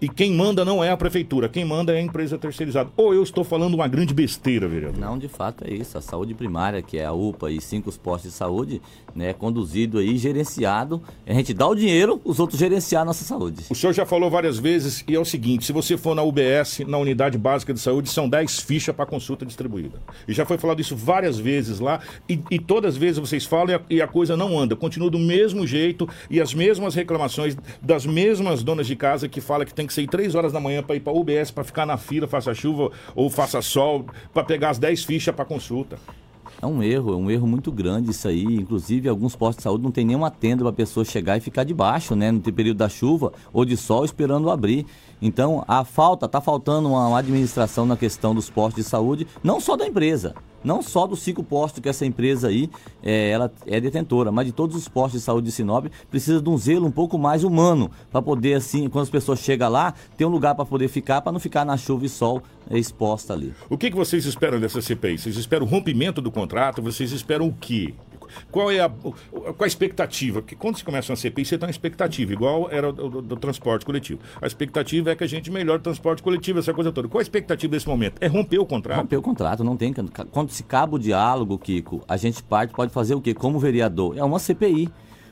E quem manda não é a prefeitura, quem manda é a empresa terceirizada. Ou eu estou falando uma grande besteira, vereador? Não, de fato é isso. A saúde primária, que é a UPA e cinco postos de saúde, né, é conduzido aí, gerenciado. A gente dá o dinheiro, os outros gerenciar a nossa saúde. O senhor já falou várias vezes e é o seguinte: se você for na UBS, na unidade básica de saúde, são 10 fichas para consulta distribuída. E já foi falado isso várias vezes lá, e, e todas as vezes vocês falam e a, e a coisa não anda. Continua do mesmo jeito e as mesmas reclamações das mesmas donas de casa que falam que tem que sair 3 horas da manhã para ir para UBS para ficar na fila, faça chuva ou faça sol, para pegar as 10 fichas para consulta. É um erro, é um erro muito grande isso aí. Inclusive, alguns postos de saúde não tem nenhuma tenda para a pessoa chegar e ficar debaixo, né? No período da chuva ou de sol esperando abrir. Então, a falta, está faltando uma, uma administração na questão dos postos de saúde, não só da empresa, não só dos cinco postos que essa empresa aí é, ela é detentora, mas de todos os postos de saúde de Sinop, precisa de um zelo um pouco mais humano para poder assim, quando as pessoas chegam lá, ter um lugar para poder ficar, para não ficar na chuva e sol é, exposta ali. O que, que vocês esperam dessa CPI? Vocês esperam o rompimento do contrato? Vocês esperam o quê? Qual é a, qual a expectativa? Porque quando se começa uma CPI, você tem uma expectativa, igual era do, do, do, transporte coletivo. A expectativa é que a gente melhore o transporte coletivo, essa coisa toda. Qual a expectativa desse momento? É romper o contrato? Romper o contrato, não tem. Quando se acaba o diálogo, Kiko, a gente parte, pode fazer o quê? Como vereador? É uma CPI.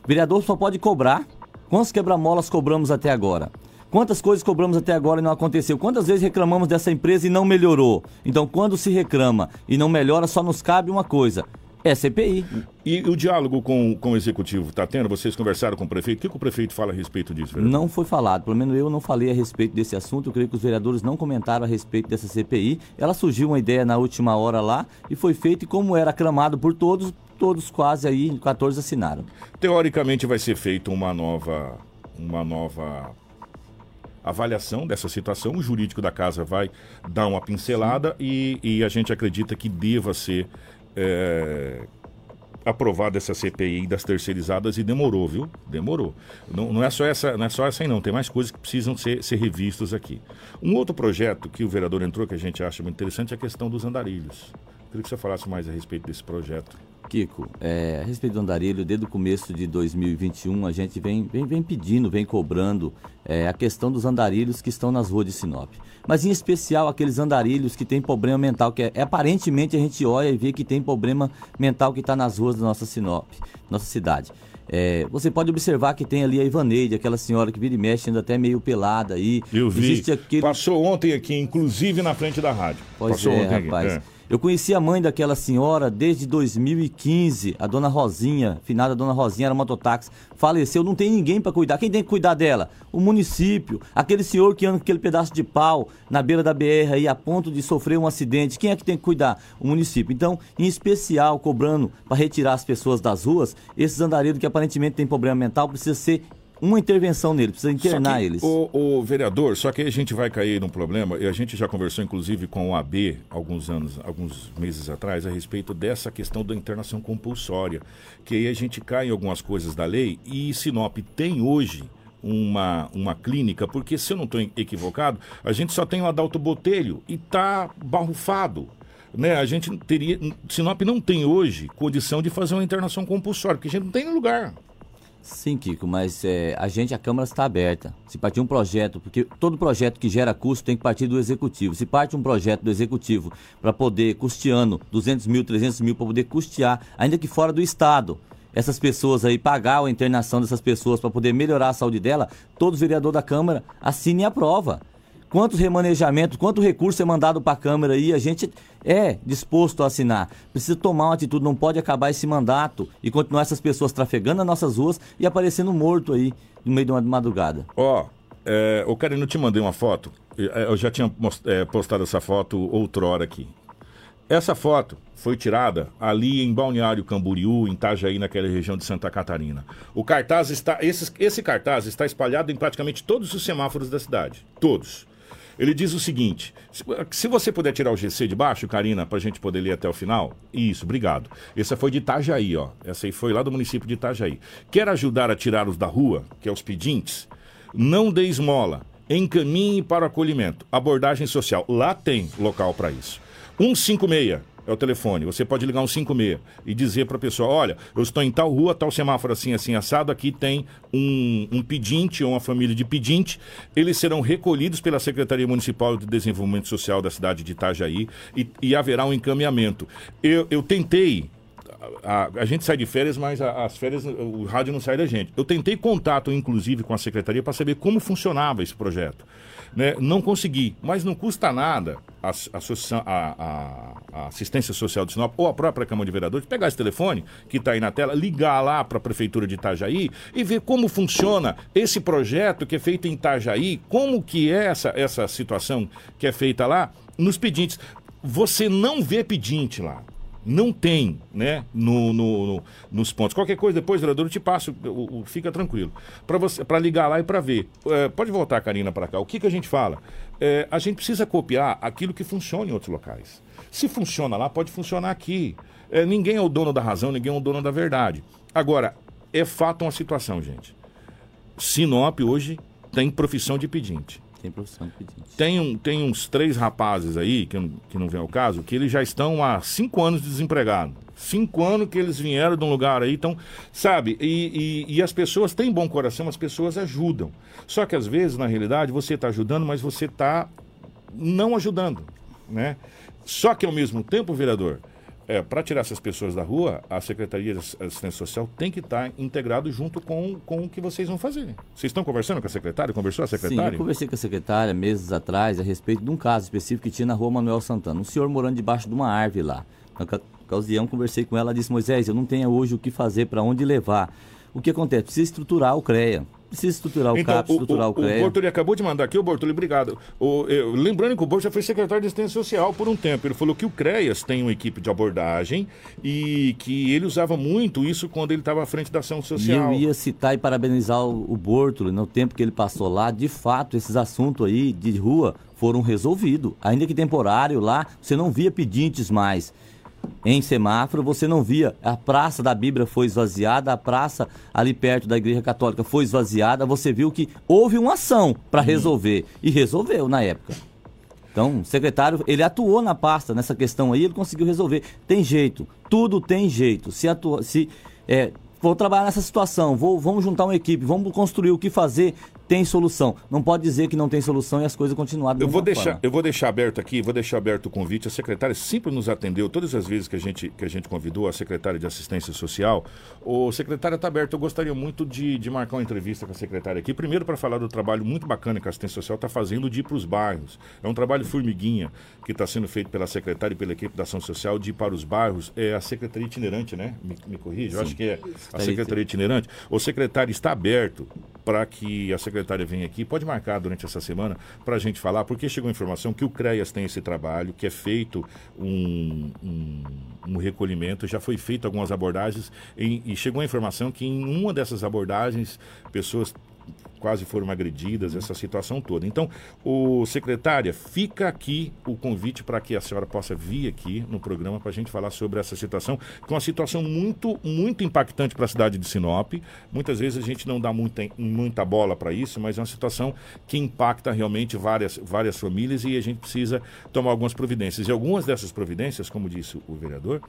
O vereador só pode cobrar. Quantos quebra-molas cobramos até agora? Quantas coisas cobramos até agora e não aconteceu? Quantas vezes reclamamos dessa empresa e não melhorou? Então, quando se reclama e não melhora, só nos cabe uma coisa: é CPI. E o diálogo com, com o executivo está tendo? Vocês conversaram com o prefeito? O que, que o prefeito fala a respeito disso? Vereador? Não foi falado. Pelo menos eu não falei a respeito desse assunto. Eu creio que os vereadores não comentaram a respeito dessa CPI. Ela surgiu uma ideia na última hora lá e foi feita. E como era aclamado por todos, todos quase aí, 14 assinaram. Teoricamente vai ser feita uma nova, uma nova avaliação dessa situação. O jurídico da casa vai dar uma pincelada e, e, a gente acredita que deva ser é, aprovada essa CPI das terceirizadas e demorou, viu? Demorou. Não, não, é só essa, não é só essa aí não, tem mais coisas que precisam ser, ser revistas aqui. Um outro projeto que o vereador entrou que a gente acha muito interessante é a questão dos andarilhos. Queria que você falasse mais a respeito desse projeto. Kiko, é, a respeito do andarilho, desde o começo de 2021, a gente vem, vem, vem pedindo, vem cobrando é, a questão dos andarilhos que estão nas ruas de Sinop. Mas em especial aqueles andarilhos que têm problema mental, que é, é aparentemente a gente olha e vê que tem problema mental que está nas ruas da nossa Sinop, nossa cidade. É, você pode observar que tem ali a Ivaneide, aquela senhora que vira e mexe, ainda até meio pelada aí. Eu vi. Aquele... Passou ontem aqui, inclusive na frente da rádio. Pois Passou é, ontem rapaz. Aqui. É. Eu conheci a mãe daquela senhora desde 2015, a dona Rosinha, finada dona Rosinha, era mototáxi, faleceu, não tem ninguém para cuidar. Quem tem que cuidar dela? O município, aquele senhor que anda com aquele pedaço de pau na beira da BR aí a ponto de sofrer um acidente. Quem é que tem que cuidar? O município. Então, em especial, cobrando para retirar as pessoas das ruas, esses andarilhos que aparentemente têm problema mental precisa ser uma intervenção nele, precisa internar eles. O, o, vereador, só que aí a gente vai cair num problema, e a gente já conversou inclusive com o AB alguns anos, alguns meses atrás, a respeito dessa questão da internação compulsória. Que aí a gente cai em algumas coisas da lei e Sinop tem hoje uma, uma clínica, porque se eu não estou equivocado, a gente só tem o Adalto Botelho e está barrufado. Né, a gente teria. Sinop não tem hoje condição de fazer uma internação compulsória, porque a gente não tem lugar. Sim, Kiko, mas é, a gente, a Câmara está aberta. Se partir um projeto, porque todo projeto que gera custo tem que partir do Executivo. Se parte um projeto do Executivo para poder, custeando 200 mil, 300 mil, para poder custear, ainda que fora do Estado, essas pessoas aí, pagar a internação dessas pessoas para poder melhorar a saúde dela, todos os vereadores da Câmara assinem a prova quantos remanejamentos, quanto recurso é mandado para a Câmara aí, a gente é disposto a assinar. Precisa tomar uma atitude, não pode acabar esse mandato e continuar essas pessoas trafegando nas nossas ruas e aparecendo morto aí no meio de uma madrugada. Ó, oh, é, o Karine, eu te mandei uma foto, é, eu já tinha é, postado essa foto outrora aqui. Essa foto foi tirada ali em Balneário Camboriú, em Itajaí, naquela região de Santa Catarina. O cartaz está, esse, esse cartaz está espalhado em praticamente todos os semáforos da cidade, todos. Ele diz o seguinte: se você puder tirar o GC de baixo, Karina, para a gente poder ler até o final. Isso, obrigado. Essa foi de Itajaí, ó. Essa aí foi lá do município de Itajaí. Quer ajudar a tirá-los da rua, que é os pedintes? Não dê esmola. Encaminhe para o acolhimento. Abordagem social. Lá tem local para isso. 156 é o telefone. Você pode ligar um 56 e dizer para a pessoa: olha, eu estou em tal rua, tal semáforo assim, assim, assado. Aqui tem um, um pedinte ou uma família de pedinte. Eles serão recolhidos pela Secretaria Municipal de Desenvolvimento Social da cidade de Itajaí e, e haverá um encaminhamento. Eu, eu tentei a, a, gente sai de férias, mas a, as férias, o rádio não sai da gente. Eu tentei contato, inclusive, com a secretaria para saber como funcionava esse projeto. Né? Não consegui, mas não custa nada a, a, assistência social de Sinop ou a própria Câmara de Vereadores pegar esse telefone que está aí na tela, ligar lá para a Prefeitura de Itajaí e ver como funciona esse projeto que é feito em Itajaí, como que é essa, essa situação que é feita lá nos pedintes. Você não vê pedinte lá não tem, né, no, no, no, nos pontos. Qualquer coisa depois, vereador, eu te passo, o, o, fica tranquilo. Para você, ligar lá e para ver. É, pode voltar, Karina, para cá. O que, que a gente fala? É, a gente precisa copiar aquilo que funciona em outros locais. Se funciona lá, pode funcionar aqui. É, ninguém é o dono da razão, ninguém é o dono da verdade. Agora, é fato uma situação, gente. Sinop hoje tem profissão de pedinte. Tem profissão pedinte. Tem, um, tem uns três rapazes aí, que, que não vem ao caso, que eles já estão há cinco anos desempregados. Cinco anos que eles vieram de um lugar aí, então, sabe? E, e, e, as pessoas têm bom coração, as pessoas ajudam. Só que às vezes, na realidade, você está ajudando, mas você está não ajudando, né? Só que ao mesmo tempo, vereador, é, para tirar essas pessoas da rua, a Secretaria de Assistência Social tem que estar tá integrado junto com, com o que vocês vão fazer. Vocês estão conversando com a secretária? Conversou a secretária? Sim, eu conversei com a secretária meses atrás a respeito de um caso específico que tinha na rua Manuel Santana. Um senhor morando debaixo de uma árvore lá. Na ocasião, conversei com ela, ela disse, Moisés, eu não tenho hoje o que fazer, para onde levar. O que acontece? Precisa estruturar o CREA precisa estruturar o então, CAP, estruturar o, o, o CREA. O Bortoli acabou de mandar aqui, o Bortoli, obrigado. O, eu, lembrando que o Bortoli já foi secretário de Assistência Social por um tempo. Ele falou que o CREAS tem uma equipe de abordagem e que ele usava muito isso quando ele estava à frente da ação social. E eu ia citar e parabenizar o, o Bortoli no tempo que ele passou lá. De fato, esses assuntos aí de rua foram resolvidos. Ainda que temporário lá, você não via pedintes mais em semáforo, você não via. A praça da Bíblia foi esvaziada, a praça ali perto da Igreja Católica foi esvaziada. Você viu que houve uma ação para uhum. resolver. E resolveu na época. Então, o secretário, ele atuou na pasta nessa questão aí, ele conseguiu resolver. Tem jeito, tudo tem jeito. Se, atua, se é, vou trabalhar nessa situação, vou, vamos juntar uma equipe, vamos construir o que fazer, tem solução. Não pode dizer que não tem solução e as coisas continuarem. Eu vou deixar, forma. eu vou deixar aberto aqui, vou deixar aberto o convite. A secretária sempre nos atendeu todas as vezes que a gente que a gente convidou a secretária de assistência social. O secretário está aberto. Eu gostaria muito de, de marcar uma entrevista com a secretária aqui. Primeiro para falar do trabalho muito bacana que a assistência social está fazendo de ir para os bairros. É um trabalho formiguinha que está sendo feito pela secretária e pela equipe da ação social de ir para os bairros. É a secretaria itinerante, né? Me, me corrija. Eu acho que é a secretaria itinerante. O secretário está aberto para que a secretária venha aqui, pode marcar durante essa semana para a gente falar, porque chegou a informação que o CREAS tem esse trabalho, que é feito um, um, um recolhimento, já foi feito algumas abordagens e, e chegou a informação que em uma dessas abordagens pessoas quase foram agredidas, essa situação toda. Então, o secretária, fica aqui o convite para que a senhora possa vir aqui no programa para a gente falar sobre essa situação, que é uma situação muito, muito impactante para a cidade de Sinop. Muitas vezes a gente não dá muita, muita bola para isso, mas é uma situação que impacta realmente várias, várias famílias e a gente precisa tomar algumas providências. E algumas dessas providências, como disse o vereador,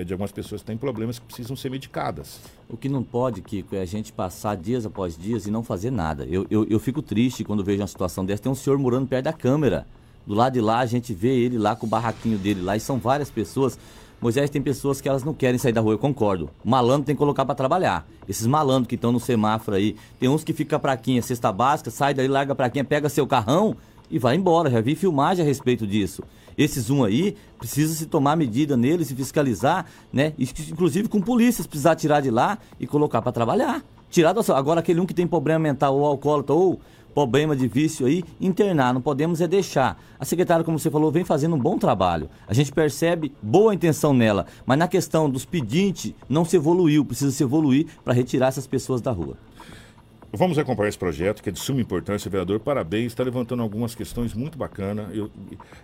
é de algumas pessoas que têm problemas que precisam ser medicadas. O que não pode, Kiko, é a gente passar dias após dias e não fazer nada. Eu, eu, eu fico triste quando vejo uma situação dessa. Tem um senhor morando perto da câmera. Do lado de lá, a gente vê ele lá com o barraquinho dele lá e são várias pessoas. Moisés, tem pessoas que elas não querem sair da rua, eu concordo. Malandro tem que colocar para trabalhar. Esses malandros que estão no semáforo aí, tem uns que fica praquinha, cesta básica, sai daí, larga a praquinha, pega seu carrão e vai embora. Já vi filmagem a respeito disso. Esses um aí, precisa se tomar medida neles e fiscalizar, né? Inclusive com polícias, precisar tirar de lá e colocar para trabalhar. Tirar da Agora, aquele um que tem problema mental ou alcoólatra ou problema de vício aí, internar, não podemos é deixar. A secretária, como você falou, vem fazendo um bom trabalho. A gente percebe boa intenção nela, mas na questão dos pedintes, não se evoluiu, precisa se evoluir para retirar essas pessoas da rua. Vamos acompanhar esse projeto, que é de suma importância, vereador. Parabéns, está levantando algumas questões muito bacanas. Eu,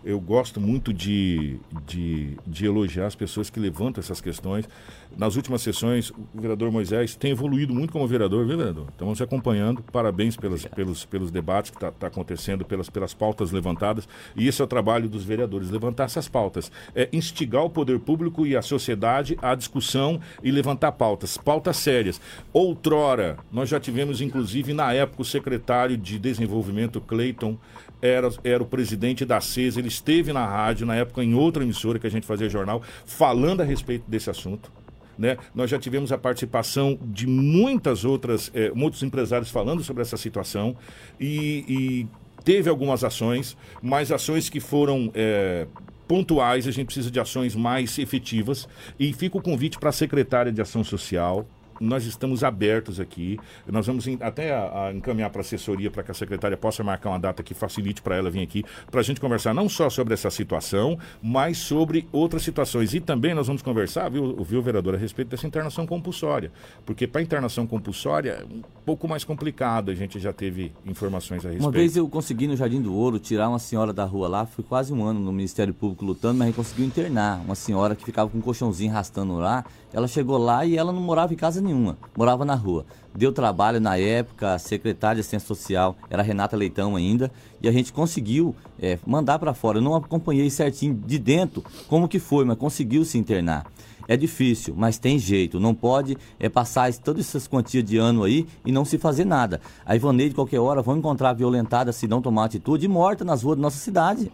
eu gosto muito de, de, de, elogiar as pessoas que levantam essas questões. Nas últimas sessões, o vereador Moisés tem evoluído muito como vereador, viu, vereador? Estamos acompanhando. Parabéns pelos, pelos, pelos debates que estão tá, tá acontecendo, pelas, pelas pautas levantadas. E esse é o trabalho dos vereadores, levantar essas pautas. É instigar o poder público e a sociedade à discussão e levantar pautas, pautas sérias. Outrora, nós já tivemos, inclusive, Inclusive, na época, o secretário de Desenvolvimento, Cleiton, era, era o presidente da CES. Ele esteve na rádio, na época, em outra emissora que a gente fazia jornal, falando a respeito desse assunto. Né? Nós já tivemos a participação de muitas outras, eh, muitos empresários falando sobre essa situação e, e teve algumas ações, mas ações que foram eh, pontuais, a gente precisa de ações mais efetivas. E fica o convite para a secretária de Ação Social, nós estamos abertos aqui. Nós vamos até a, a encaminhar para a assessoria para que a secretária possa marcar uma data que facilite para ela vir aqui, para a gente conversar não só sobre essa situação, mas sobre outras situações. E também nós vamos conversar, viu, viu vereador, a respeito dessa internação compulsória. Porque para internação compulsória é um pouco mais complicado, a gente já teve informações a respeito. Uma vez eu consegui no Jardim do Ouro tirar uma senhora da rua lá, fui quase um ano no Ministério Público lutando, mas a gente conseguiu internar uma senhora que ficava com um colchãozinho arrastando lá. Ela chegou lá e ela não morava em casa nenhuma morava na rua. Deu trabalho na época, a secretária de assistência social era Renata Leitão ainda, e a gente conseguiu é, mandar para fora. Eu não acompanhei certinho de dentro como que foi, mas conseguiu se internar. É difícil, mas tem jeito. Não pode é, passar todas essas quantias de ano aí e não se fazer nada. A Ivaneide, qualquer hora, vão encontrar violentada se não tomar atitude e morta nas ruas da nossa cidade.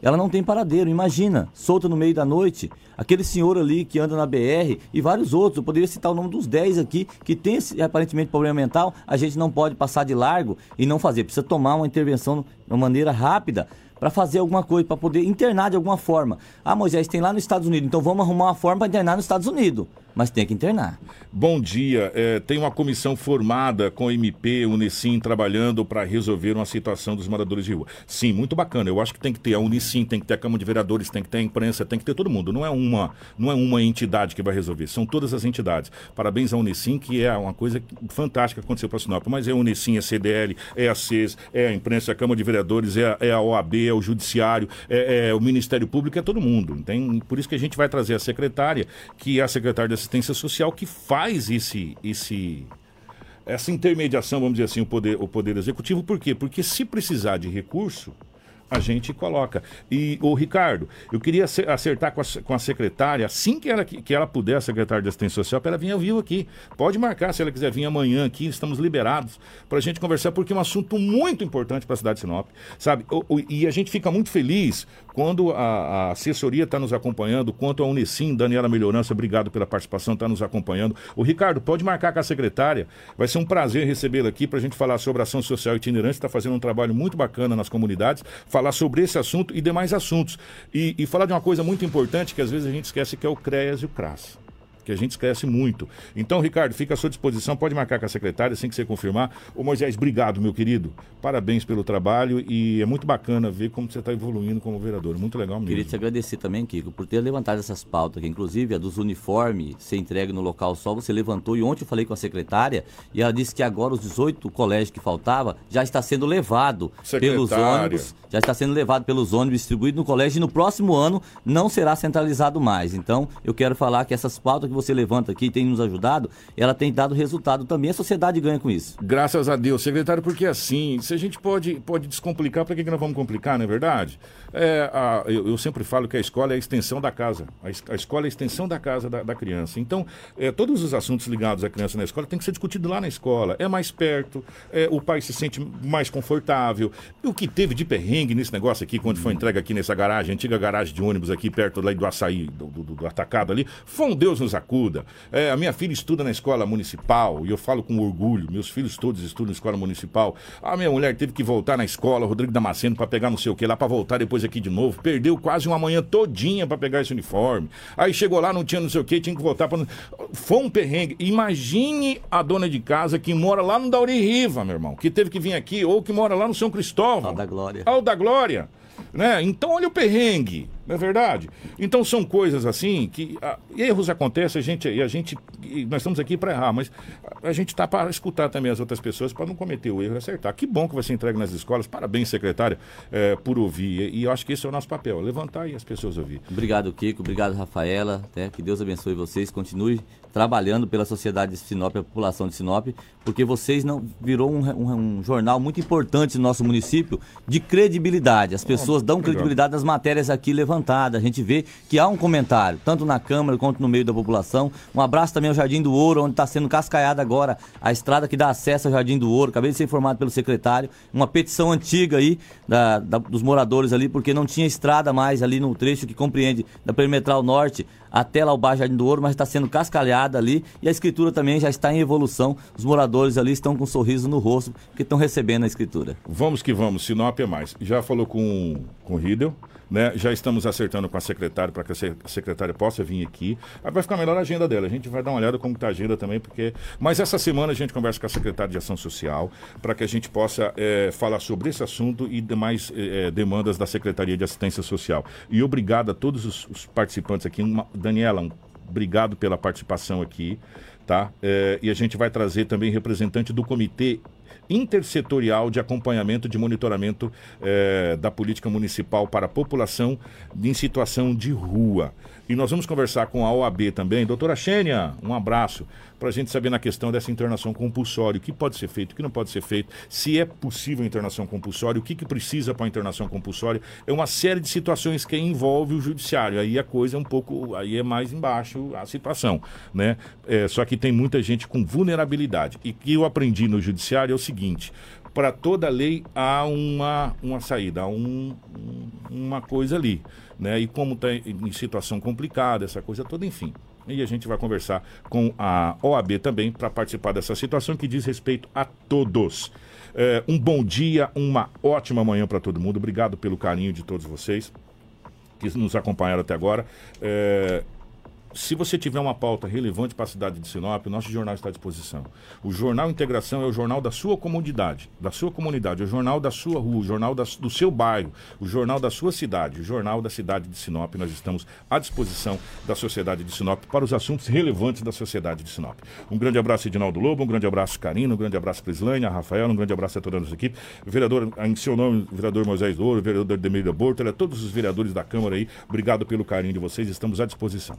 Ela não tem paradeiro, imagina, solta no meio da noite. Aquele senhor ali que anda na BR e vários outros, eu poderia citar o nome dos 10 aqui, que tem esse, aparentemente problema mental, a gente não pode passar de largo e não fazer. Precisa tomar uma intervenção de uma maneira rápida para fazer alguma coisa, para poder internar de alguma forma. Ah, Moisés, tem lá nos Estados Unidos, então vamos arrumar uma forma para internar nos Estados Unidos mas tem que internar. Bom dia. É, tem uma comissão formada com MP, Unicim, trabalhando para resolver uma situação dos moradores de rua. Sim, muito bacana. Eu acho que tem que ter a Unicim, tem que ter a Câmara de Vereadores, tem que ter a imprensa, tem que ter todo mundo. Não é uma, não é uma entidade que vai resolver, são todas as entidades. Parabéns à Unicim, que é uma coisa fantástica que aconteceu para Sinop. Mas é a Unicim, é a CDL, é a CES, é a imprensa, é a Câmara de Vereadores, é a, é a OAB, é o Judiciário, é, é, o Ministério Público, é todo mundo. Tem, por isso que a gente vai trazer a secretária, que é a secretária de assistência social que faz esse, esse, essa intermediação, vamos dizer assim, o poder, o poder executivo. Por quê? Porque se precisar de recurso, a gente coloca. E, o Ricardo, eu queria acertar com a, com a secretária, assim que ela, que ela puder, a secretária de assistência social, para ela vir ao vivo aqui. Pode marcar, se ela quiser vir amanhã aqui, estamos liberados para a gente conversar, porque é um assunto muito importante para a cidade de Sinop, sabe? O, o, e a gente fica muito feliz quando a, a assessoria está nos acompanhando, quanto a Unicim, Daniela Melhorança, obrigado pela participação, está nos acompanhando. O Ricardo, pode marcar com a secretária, vai ser um prazer recebê-la aqui para a gente falar sobre ação social itinerante, está fazendo um trabalho muito bacana nas comunidades, falar sobre esse assunto e demais assuntos. E, e falar de uma coisa muito importante que às vezes a gente esquece, que é o CREAS e o CRAS que a gente esquece muito. Então, Ricardo, fica à sua disposição, pode marcar com a secretária assim que você confirmar. Ô Moisés, obrigado, meu querido. Parabéns pelo trabalho e é muito bacana ver como você está evoluindo como vereador. Muito legal mesmo. Queria te agradecer também, Kiko, por ter levantado essas pautas, que inclusive a dos uniformes ser entregue no local só, você levantou e ontem eu falei com a secretária e ela disse que agora os 18 colégios que faltava já está sendo levado Secretária. pelos ônibus, já está sendo levado pelos ônibus distribuído no colégio e no próximo ano não será centralizado mais. Então, eu quero falar que essas pautas que você levanta aqui tem nos ajudado, ela tem dado resultado também. A sociedade ganha com isso. Graças a Deus, secretário, porque assim, se a gente pode, pode descomplicar, para que, que nós vamos complicar, não é verdade? É, a, eu, eu, sempre falo que a escola é a extensão da casa. A, a escola é a extensão da casa da, da criança. Então, é, todos os assuntos ligados à criança na escola tem que ser discutido lá na escola. É mais perto, é, o pai se sente mais confortável. E o que teve de perrengue nesse negócio aqui, quando foi entregue aqui nessa garagem, antiga garagem de ônibus aqui perto lá do açaí, do, do, do atacado ali, foi um Deus nos acuda. É, a minha filha estuda na escola municipal e eu falo com orgulho. Meus filhos todos estudam na escola municipal. A minha mulher teve que voltar na escola, Rodrigo Damasceno, para pegar não sei o que lá, para voltar depois aqui de novo. Perdeu quase uma manhã todinha para pegar esse uniforme. Aí chegou lá, não tinha não sei o que, tinha que voltar para. Foi um perrengue. Imagine a dona de casa que mora lá no Dauri Riva, meu irmão, que teve que vir aqui, ou que mora lá no São Cristóvão. Ao da Glória. Ao da Glória. Né? Então olha o perrengue. Não é verdade? Então são coisas assim que ah, erros acontecem, a gente, e a gente, e nós estamos aqui para errar, mas a gente está para escutar também as outras pessoas para não cometer o erro e acertar. Que bom que vai ser entregue nas escolas. Parabéns, secretária, eh, por ouvir. E, e eu acho que esse é o nosso papel, levantar e as pessoas ouvir. Obrigado, Kiko. Obrigado, Rafaela. Né? Que Deus abençoe vocês. Continue trabalhando pela sociedade de Sinop, a população de Sinop, porque vocês não virou um, um, um jornal muito importante no nosso município de credibilidade. As pessoas dão credibilidade às matérias aqui levantadas. A gente vê que há um comentário, tanto na Câmara quanto no meio da população. Um abraço também ao Jardim do Ouro, onde está sendo cascaiada agora a estrada que dá acesso ao Jardim do Ouro. Acabei de ser informado pelo secretário. Uma petição antiga aí da, da, dos moradores ali, porque não tinha estrada mais ali no trecho que compreende da Perimetral Norte até lá o Baixo Jardim do Ouro, mas está sendo cascalhada ali e a escritura também já está em evolução. Os moradores ali estão com um sorriso no rosto porque estão recebendo a escritura. Vamos que vamos, Sinop é mais. Já falou com, com o Riedel, né? Já estamos acertando com a secretária para que a secretária possa vir aqui. Aí vai ficar melhor a agenda dela. A gente vai dar uma olhada como está a agenda também, porque. Mas essa semana a gente conversa com a secretária de Ação Social para que a gente possa é, falar sobre esse assunto e demais é, demandas da Secretaria de Assistência Social. E obrigado a todos os, os participantes aqui. Uma, Daniela, um, obrigado pela participação aqui. Tá? É, e a gente vai trazer também representante do Comitê intersetorial de acompanhamento de monitoramento eh, da política municipal para a população em situação de rua. E nós vamos conversar com a OAB também. Doutora Xênia, um abraço, para a gente saber na questão dessa internação compulsória, o que pode ser feito, o que não pode ser feito, se é possível a internação compulsória, o que, que precisa para a internação compulsória. É uma série de situações que envolve o judiciário. Aí a coisa é um pouco, aí é mais embaixo a situação, né? É, só que tem muita gente com vulnerabilidade. E que eu aprendi no judiciário é o seguinte, para toda lei há uma, uma saída, há um, uma coisa ali. Né? E como está em situação complicada, essa coisa toda, enfim. E a gente vai conversar com a OAB também para participar dessa situação que diz respeito a todos. É, um bom dia, uma ótima manhã para todo mundo. Obrigado pelo carinho de todos vocês que nos acompanharam até agora. É, se você tiver uma pauta relevante para a cidade de Sinop, o nosso jornal está à disposição. O Jornal Integração é o jornal da sua comunidade, da sua comunidade, o jornal da sua rua, o jornal da, do seu bairro, o jornal da sua cidade, o jornal da cidade de Sinop. Nós estamos à disposição da sociedade de Sinop para os assuntos relevantes da sociedade de Sinop. Um grande abraço, Edinaldo Lobo, um grande abraço, Karina, um grande abraço, Crislane, a Rafael, um grande abraço a toda a nossa equipe. vereador, em seu nome, vereador Moisés Douro, vereador Demeida Bortela, todos os vereadores da Câmara aí, obrigado pelo carinho de vocês, estamos à disposição.